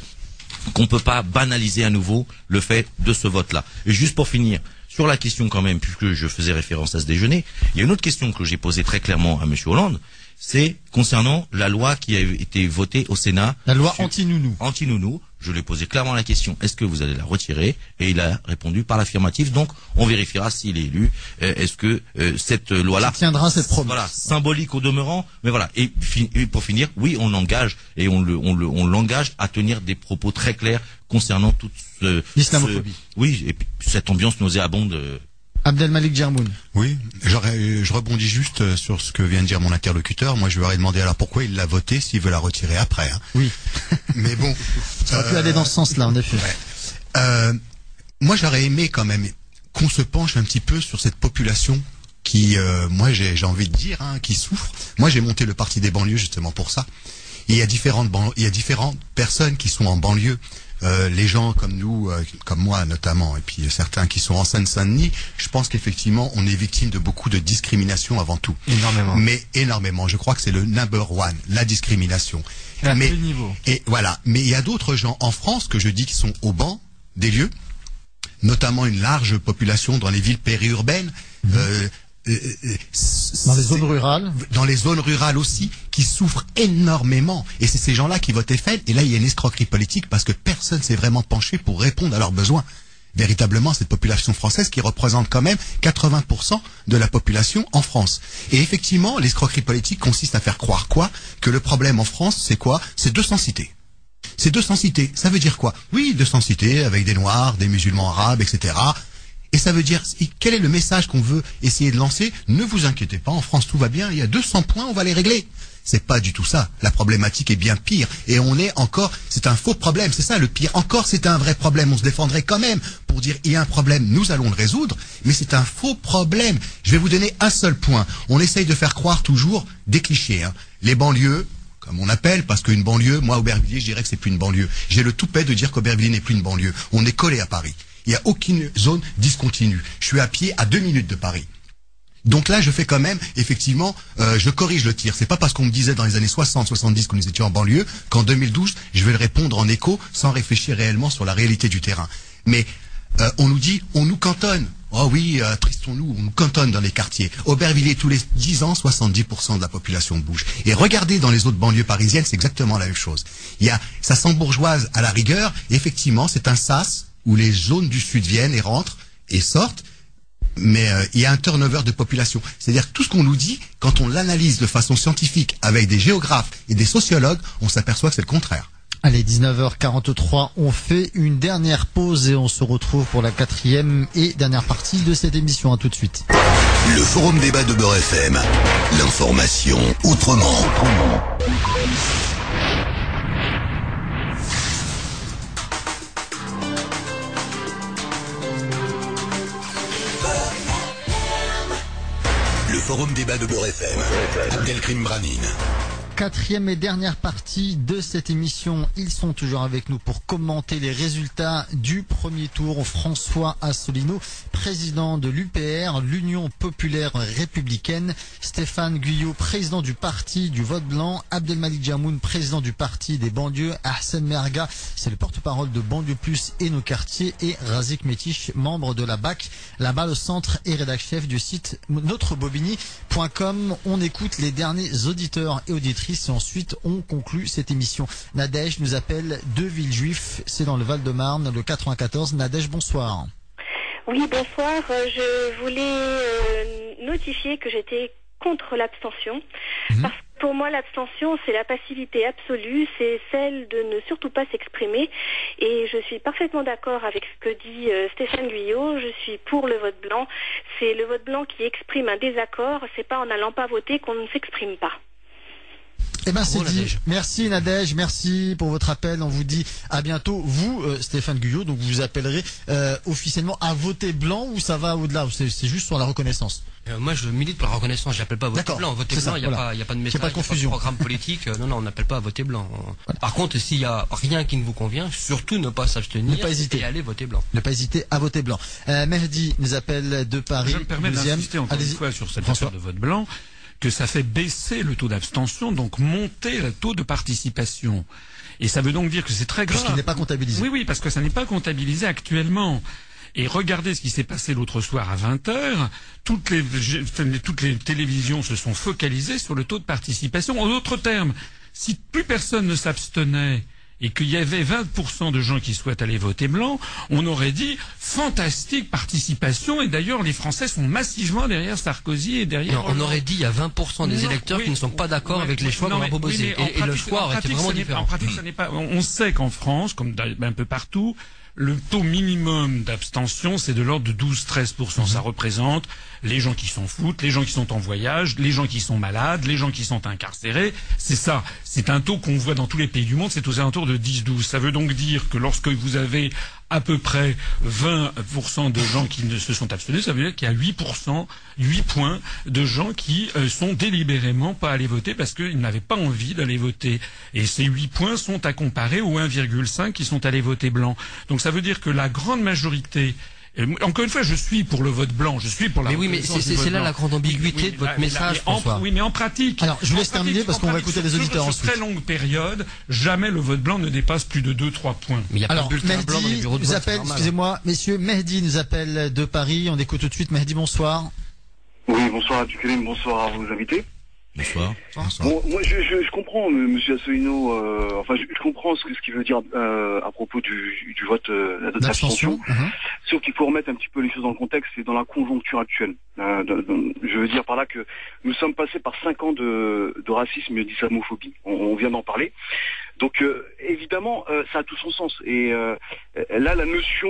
Speaker 10: peut pas banaliser à nouveau le fait de ce vote-là. Et juste pour finir, sur la question quand même, puisque je faisais référence à ce déjeuner, il y a une autre question que j'ai posée très clairement à M. Hollande, c'est concernant la loi qui a été votée au Sénat.
Speaker 8: La loi anti-nounou.
Speaker 10: Anti-nounou. Je lui ai posé clairement la question, est-ce que vous allez la retirer? Et il a répondu par l'affirmative. Donc, on vérifiera s'il est élu. Euh, est-ce que euh, cette loi-là
Speaker 8: tiendra cette promesse
Speaker 10: Voilà, symbolique au demeurant. Mais voilà. Et, fi- et pour finir, oui, on engage et on le, on le, on l'engage à tenir des propos très clairs concernant toute ce,
Speaker 8: L'islamophobie.
Speaker 10: oui, et puis cette ambiance nauséabonde. Euh,
Speaker 8: Abdelmalik Djermoun.
Speaker 11: Oui, je rebondis juste euh, sur ce que vient de dire mon interlocuteur. Moi, je lui aurais demandé alors pourquoi il l'a voté s'il veut la retirer après. hein.
Speaker 8: Oui. <laughs>
Speaker 11: Mais bon.
Speaker 8: Ça aurait pu aller dans ce sens-là, en effet.
Speaker 11: Euh, moi, j'aurais aimé quand même qu'on se penche un petit peu sur cette population qui, euh, moi, j'ai j'ai envie de dire, hein, qui souffre. Moi, j'ai monté le parti des banlieues justement pour ça. Et il y a différentes ban- il y a différentes personnes qui sont en banlieue. Euh, les gens comme nous, euh, comme moi notamment, et puis certains qui sont en Seine-Saint-Denis, je pense qu'effectivement, on est victime de beaucoup de discrimination avant tout.
Speaker 9: Énormément.
Speaker 11: Mais énormément. Je crois que c'est le number one, la discrimination.
Speaker 9: À
Speaker 11: mais. Et voilà. Mais il y a d'autres gens en France que je dis qui sont au banc des lieux, notamment une large population dans les villes périurbaines. euh, euh,
Speaker 8: Dans les zones rurales.
Speaker 11: dans les zones rurales aussi, qui souffrent énormément. Et c'est ces gens-là qui votent FN. Et là, il y a une escroquerie politique parce que personne s'est vraiment penché pour répondre à leurs besoins. Véritablement, cette population française qui représente quand même 80% de la population en France. Et effectivement, l'escroquerie politique consiste à faire croire quoi? Que le problème en France, c'est quoi? C'est deux cités. C'est deux cités. Ça veut dire quoi? Oui, deux cités avec des noirs, des musulmans arabes, etc. Et ça veut dire, quel est le message qu'on veut essayer de lancer? Ne vous inquiétez pas, en France tout va bien, il y a 200 points, on va les régler. C'est pas du tout ça. La problématique est bien pire. Et on est encore, c'est un faux problème, c'est ça le pire. Encore c'est un vrai problème, on se défendrait quand même pour dire il y a un problème, nous allons le résoudre, mais c'est un faux problème. Je vais vous donner un seul point. On essaye de faire croire toujours des clichés. hein. Les banlieues, comme on appelle, parce qu'une banlieue, moi Aubervilliers, je dirais que c'est plus une banlieue. J'ai le toupet de dire qu'Aubervilliers n'est plus une banlieue. On est collé à Paris. Il n'y a aucune zone discontinue. Je suis à pied à deux minutes de Paris. Donc là, je fais quand même, effectivement, euh, je corrige le tir. C'est pas parce qu'on me disait dans les années 60, 70 que nous étions en banlieue qu'en 2012, je vais le répondre en écho sans réfléchir réellement sur la réalité du terrain. Mais euh, on nous dit, on nous cantonne. Oh oui, euh, tristons-nous, on nous cantonne dans les quartiers. Aubervilliers, tous les 10 ans, 70% de la population bouge. Et regardez dans les autres banlieues parisiennes, c'est exactement la même chose. Il y a, ça sent bourgeoise à la rigueur. Effectivement, c'est un sas où les zones du sud viennent et rentrent et sortent mais euh, il y a un turnover de population. C'est-à-dire que tout ce qu'on nous dit, quand on l'analyse de façon scientifique avec des géographes et des sociologues, on s'aperçoit que c'est le contraire.
Speaker 8: Allez, 19h43, on fait une dernière pause et on se retrouve pour la quatrième et dernière partie de cette émission. À tout de suite.
Speaker 7: Le forum débat de Beurre FM. L'information autrement. Le forum débat de Beurre FM. Abdelkrim Branine.
Speaker 8: Quatrième et dernière partie de cette émission. Ils sont toujours avec nous pour commenter les résultats du premier tour. François Asselineau, président de l'UPR, l'Union populaire républicaine. Stéphane Guyot, président du parti du vote blanc. Abdelmalik Jamoun, président du parti des banlieues. Arsène Merga, c'est le porte-parole de Banlieue Plus et nos quartiers. Et Razik Métiche, membre de la BAC, là-bas le centre et rédac chef du site notrebobigny.com. On écoute les derniers auditeurs et auditrices et ensuite on conclut cette émission. Nadège nous appelle de Villejuif, c'est dans le Val-de-Marne, le 94. Nadège, bonsoir.
Speaker 18: Oui, bonsoir. Euh, Je voulais euh, notifier que j'étais contre l'abstention. Parce que pour moi, l'abstention, c'est la passivité absolue, c'est celle de ne surtout pas s'exprimer. Et je suis parfaitement d'accord avec ce que dit euh, Stéphane Guyot. Je suis pour le vote blanc. C'est le vote blanc qui exprime un désaccord. C'est pas en n'allant pas voter qu'on ne s'exprime pas.
Speaker 8: Eh ben c'est dit. Merci Nadège, merci pour votre appel. On vous dit à bientôt. Vous, euh, Stéphane Guyot, donc vous vous appellerez euh, officiellement à voter blanc ou ça va au-delà ou C'est juste sur la reconnaissance?
Speaker 12: Euh, moi, je milite pour la reconnaissance. Je n'appelle pas à voter blanc. Voter blanc, il n'y a,
Speaker 8: voilà.
Speaker 12: pas- a de message,
Speaker 8: pas de
Speaker 12: programme politique. Non, non, on n'appelle pas à voter blanc. Par contre, s'il y a rien qui ne vous convient, surtout ne pas s'abstenir
Speaker 8: Ne pas hésiter.
Speaker 12: et aller voter blanc.
Speaker 8: Ne pas hésiter à voter blanc. Euh, Mehdi nous appelle de Paris.
Speaker 13: Je me permets
Speaker 8: deuxième.
Speaker 13: d'insister encore une fois sur cette
Speaker 8: François.
Speaker 13: affaire de vote blanc, que ça fait baisser le taux d'abstention, donc monter le taux de participation. Et ça veut donc dire que c'est très grave.
Speaker 8: Puisqu'il n'est pas comptabilisé.
Speaker 13: Oui, oui, parce que ça n'est pas comptabilisé actuellement. Et regardez ce qui s'est passé l'autre soir à 20h. Toutes les, toutes les télévisions se sont focalisées sur le taux de participation. En d'autres termes, si plus personne ne s'abstenait et qu'il y avait 20% de gens qui souhaitent aller voter blanc, on aurait dit fantastique participation. Et d'ailleurs, les Français sont massivement derrière Sarkozy et derrière.
Speaker 12: Non, on aurait dit il y a 20% des
Speaker 13: Non,
Speaker 12: électeurs
Speaker 13: oui,
Speaker 12: qui ne sont pas d'accord avec les choix qu'on a proposés.
Speaker 13: oui,
Speaker 12: et, le choix aurait été vraiment différent.
Speaker 13: En pratique, ce n'est pas. On sait qu'en France, comme un peu partout, le taux minimum d'abstention, c'est de l'ordre de 12-13%.
Speaker 12: Mhm.
Speaker 13: Ça représente les gens qui s'en foutent, les gens qui sont en voyage, les gens qui sont malades, les gens qui sont incarcérés. C'est ça. C'est un taux qu'on voit dans tous les pays du monde. C'est aux alentours de 10-12. Ça veut donc dire que lorsque vous avez à peu près 20% de gens qui ne se sont abstenus, ça veut dire qu'il y a 8%, 8 points de gens qui euh, sont délibérément pas allés voter parce qu'ils n'avaient pas envie d'aller voter. Et ces 8 points sont à comparer aux 1,5 qui sont allés voter blanc. Donc ça veut dire que la grande majorité et encore une fois, je suis pour le vote blanc, je suis pour la.
Speaker 12: Mais oui, mais c'est là la grande ambiguïté
Speaker 13: oui, oui,
Speaker 12: de votre message,
Speaker 13: mais en. Oui, mais en pratique.
Speaker 8: Alors, je vous laisse terminer parce qu'on va écouter les
Speaker 13: sur-
Speaker 8: auditeurs
Speaker 13: Sur
Speaker 8: ensuite.
Speaker 13: très longue période, jamais le vote blanc ne dépasse plus de 2-3 points.
Speaker 12: Mais il n'y a
Speaker 8: Alors,
Speaker 12: pas de bulletin blanc dans les
Speaker 8: Mehdi
Speaker 12: bureaux de
Speaker 8: nous
Speaker 12: vote.
Speaker 8: appelle, excusez-moi, messieurs, Mehdi nous appelle de Paris. On écoute tout de suite. Mehdi, bonsoir.
Speaker 3: Oui, bonsoir à Dukelim, bonsoir à vos invités.
Speaker 10: Bonsoir.
Speaker 3: Bon, moi, je, je, je comprends. Monsieur Asselineau, euh, enfin, je, je comprends ce que- ce qu'il veut dire euh, à propos du, du vote euh, d'abstention.
Speaker 8: D'abstention. Mhm.
Speaker 3: Sauf qu'il faut remettre un petit peu les choses dans le contexte et dans la conjoncture actuelle. Euh, de- de- je veux dire par là que nous sommes passés par cinq ans de, de racisme et d'islamophobie. On, on vient d'en parler. Donc euh, évidemment, euh, ça a tout son sens. Et euh, là, la notion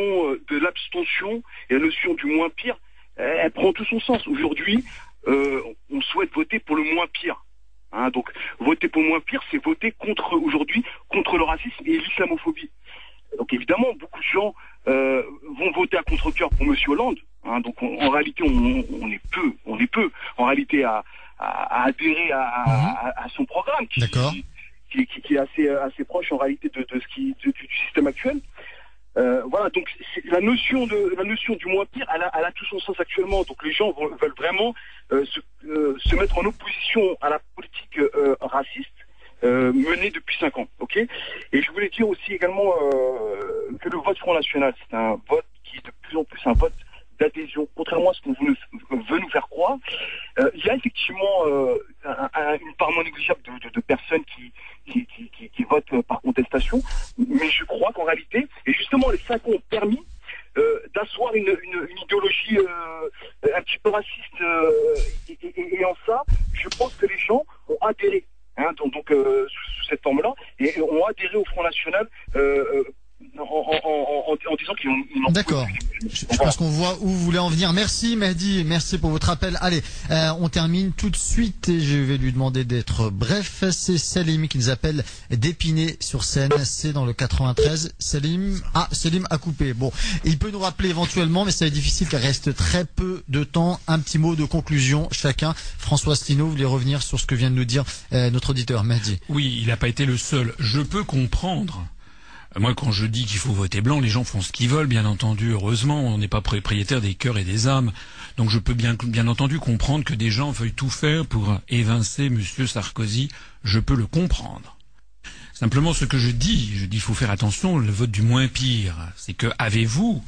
Speaker 3: de l'abstention et la notion du moins pire, elle prend tout son sens. Aujourd'hui, euh, on souhaite voter pour le moins pire. Hein, donc voter pour le moins pire, c'est voter contre aujourd'hui contre le racisme et l'islamophobie. Donc évidemment, beaucoup de gens euh, vont voter à contre-cœur pour Monsieur Hollande. hein. donc on- en réalité, on, on est peu, on est peu en réalité à, à- à adhérer à, à- à son programme qui,
Speaker 8: D'accord.
Speaker 3: qui, qui- qui est assez assez proche en réalité de, de ce qui de- du système actuel. Euh, voilà, donc la notion de la notion du moins pire, elle a, elle a tout son sens actuellement. Donc les gens veulent vraiment euh, se, euh, se mettre en opposition à la politique euh, raciste euh, menée depuis cinq ans. Ok? Et je voulais dire aussi également euh, que le vote Front National, c'est un vote qui est de plus en plus un vote d'adhésion, contrairement à ce qu'on veut nous, faire croire. Euh, il y a effectivement euh, un- un- une part non négligeable de, de- de personnes qui, qui, qui, qui- votent par contestation, mais je crois qu'en réalité, et justement les cinq ans ont permis euh, d'asseoir une, une, une idéologie euh, un petit peu raciste, euh, et, et- et en ça, je pense que les gens ont adhéré. Hein, donc, donc, euh, sous, sous cette forme-là, et ont adhéré au Front National en, en- en- en- disant qu'ils ont-
Speaker 8: D'accord. Je, je pense qu'on voit où vous voulez en venir. Merci Mehdi, merci pour votre appel. Allez, euh, on termine tout de suite et je vais lui demander d'être bref. C'est Salim qui nous appelle d'Épinay sur Seine. C'est dans le 93. Salim, ah, Salim a coupé. Bon, il peut nous rappeler éventuellement, mais ça va être difficile car il reste très peu de temps. Un petit mot de conclusion chacun. François Stino, vous voulez revenir sur ce que vient de nous dire euh, notre auditeur Mehdi?
Speaker 13: Oui, il n'a pas été le seul. Je peux comprendre. Moi, quand je dis qu'il faut voter blanc, les gens font ce qu'ils veulent, bien entendu. Heureusement, on n'est pas propriétaire des cœurs et des âmes. Donc, je peux bien, bien entendu comprendre que des gens veuillent tout faire pour évincer Monsieur Sarkozy. Je peux le comprendre. Simplement, ce que je dis, je dis, il faut faire attention, le vote du moins pire. C'est que, avez-vous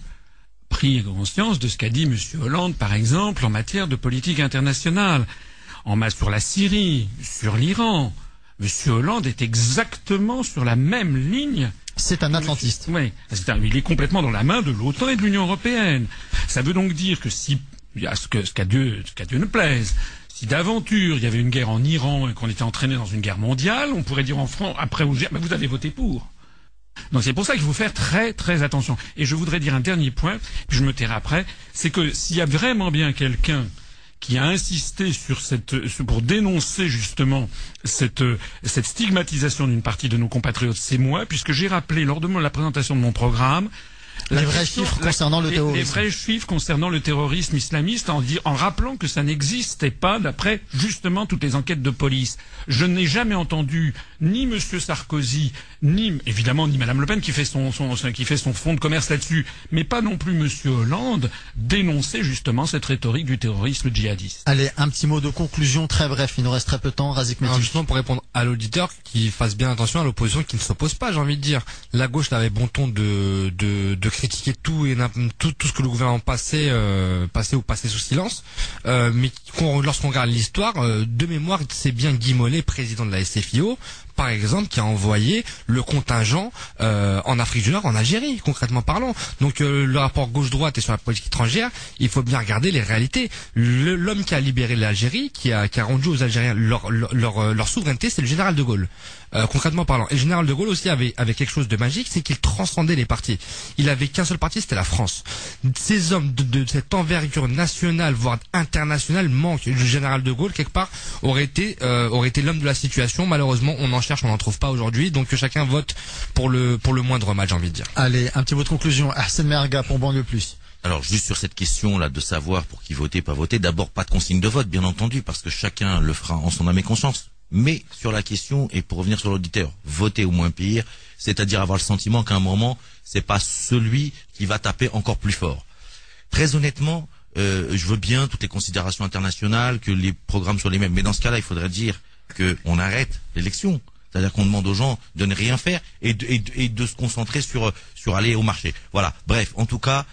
Speaker 13: pris conscience de ce qu'a dit Monsieur Hollande, par exemple, en matière de politique internationale, en ma- sur la Syrie, sur l'Iran. Monsieur Hollande est exactement sur la même ligne.
Speaker 8: C'est un atlantiste.
Speaker 13: Oui, c'est un- il est complètement dans la main de l'OTAN et de l'Union européenne. Ça veut donc dire que si, a ce qu'à Dieu, qu'à Dieu ne plaise, si d'aventure il y avait une guerre en Iran et qu'on était entraîné dans une guerre mondiale, on pourrait dire en France, après vous mais vous avez voté pour. Donc c'est pour ça qu'il faut faire très très attention. Et je voudrais dire un dernier point, puis je me tairai après, c'est que s'il y a vraiment bien quelqu'un qui a insisté sur cette, pour dénoncer justement cette, cette stigmatisation d'une partie de nos compatriotes, c'est moi, puisque j'ai rappelé lors de la présentation de mon programme
Speaker 8: Les vrais chiffres concernant le terrorisme.
Speaker 13: Les vrais chiffres concernant le terrorisme islamiste en, rappelant que ça n'existait pas d'après justement toutes les enquêtes de police. Je n'ai jamais entendu ni Monsieur Sarkozy, ni évidemment ni Madame Le Pen qui fait son, son- qui fait son fonds de commerce là-dessus, mais pas non plus Monsieur Hollande dénoncer justement cette rhétorique du terrorisme djihadiste.
Speaker 8: Allez, un petit mot de conclusion très bref. Il nous reste très peu de temps. Razik
Speaker 9: justement pour répondre à l'auditeur qui fasse bien attention à l'opposition qui ne s'oppose pas j'ai envie de dire la gauche avait bon ton de, de, de critiquer tout et tout, tout ce que le gouvernement passait euh, passait ou passait sous silence euh, mais qu'on- lorsqu'on regarde l'histoire euh, de mémoire c'est bien Guy Mollet président de la SFIO par exemple, qui a envoyé le contingent euh, en Afrique du Nord, en Algérie, concrètement parlant. Donc euh, le rapport gauche-droite et sur la politique étrangère, il faut bien regarder les réalités. L'homme qui a libéré l'Algérie, qui a, qui a rendu aux Algériens leur, leur souveraineté, c'est le général de Gaulle. Euh, concrètement parlant. Et le général de Gaulle aussi avait, avait quelque chose de magique, c'est qu'il transcendait les partis. Il avait qu'un seul parti, c'était la France. Ces hommes de, de cette envergure nationale, voire internationale, manquent. Le général de Gaulle, quelque part, aurait été, euh, aurait été l'homme de la situation. Malheureusement, on enchaîne cherche, on n'en trouve pas aujourd'hui. Donc que chacun vote pour le pour le moindre mal, j'ai envie de dire.
Speaker 8: Allez, un petit mot de conclusion. Arsène Merga pour Banlieue Plus.
Speaker 10: Alors juste sur cette question là de savoir pour qui voter, pas voter, d'abord pas de consigne de vote, bien entendu, parce que chacun le fera en son âme et conscience. Mais sur la question, et pour revenir sur l'auditeur, voter au moins pire, c'est-à-dire avoir le sentiment qu'à un moment, c'est pas celui qui va taper encore plus fort. Très honnêtement, euh, je veux bien toutes les considérations internationales, que les programmes soient les mêmes, mais dans ce cas-là, il faudrait dire qu'on arrête l'élection. C'est-à-dire qu'on demande aux gens de ne rien faire et de, se concentrer sur sur aller au marché. Voilà. Bref, en tout cas,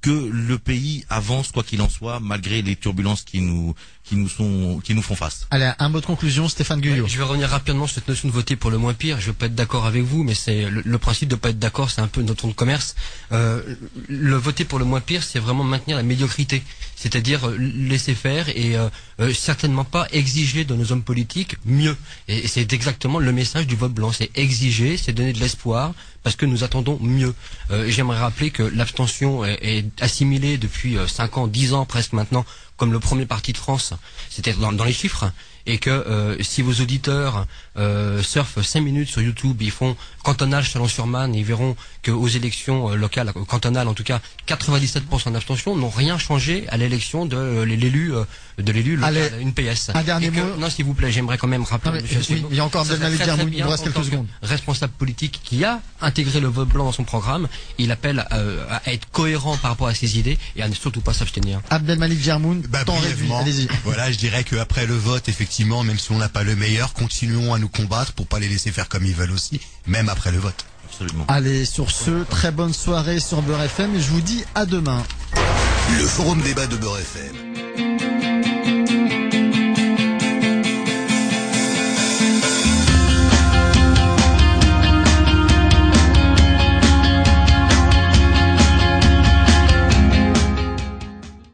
Speaker 10: que le pays avance quoi qu'il en soit, malgré les turbulences qui nous qui nous sont qui nous font face.
Speaker 8: Allez, un mot de conclusion, Stéphane Guyot.
Speaker 12: Je vais revenir rapidement sur cette notion de voter pour le moins pire. Je vais pas être d'accord avec vous, mais c'est le, le principe de pas être d'accord, c'est un peu notre ton de commerce. Euh, le voter pour le moins pire, c'est vraiment maintenir la médiocrité, c'est-à-dire euh, laisser faire et euh, euh, certainement pas exiger de nos hommes politiques mieux. Et c'est exactement le message du vote blanc, c'est exiger, c'est donner de l'espoir parce que nous attendons mieux. Euh, J'aimerais rappeler que l'abstention est, est assimilée depuis euh, 5 ans, 10 ans presque maintenant comme le premier parti de France, c'était dans, les chiffres, et que euh, si vos auditeurs euh, surfent 5 minutes sur YouTube, ils font cantonal Chalon-sur-Marne, ils verront qu'aux élections euh, locales, euh, cantonales en tout cas, 97% d'abstention n'ont rien changé à l'élection de euh, l'élu euh, de l'élu local,
Speaker 8: Allez,
Speaker 12: une PS.
Speaker 8: un dernier
Speaker 12: que-
Speaker 8: mot.
Speaker 12: Non, s'il vous plaît, j'aimerais quand même rappeler.
Speaker 8: Non, mais,
Speaker 12: Monsieur
Speaker 8: oui, il y a encore
Speaker 12: ça
Speaker 8: Abdelmalik
Speaker 12: très
Speaker 8: il reste quelques secondes.
Speaker 12: Responsable politique qui a intégré le vote blanc dans son programme, il appelle euh, à être cohérent par rapport à ses idées et à ne surtout pas s'abstenir.
Speaker 8: Abdelmalik Jarmoun,
Speaker 11: Bah,
Speaker 8: temps réduit. Allez-y.
Speaker 11: voilà, je dirais qu'après le vote, effectivement, même si on n'a pas le meilleur, continuons à nous combattre pour pas les laisser faire comme ils veulent aussi, même après le vote.
Speaker 10: Absolument.
Speaker 8: Allez, sur ce, très bonne soirée sur Beurre FM et je vous dis à demain.
Speaker 7: Le forum débat de Beurre FM.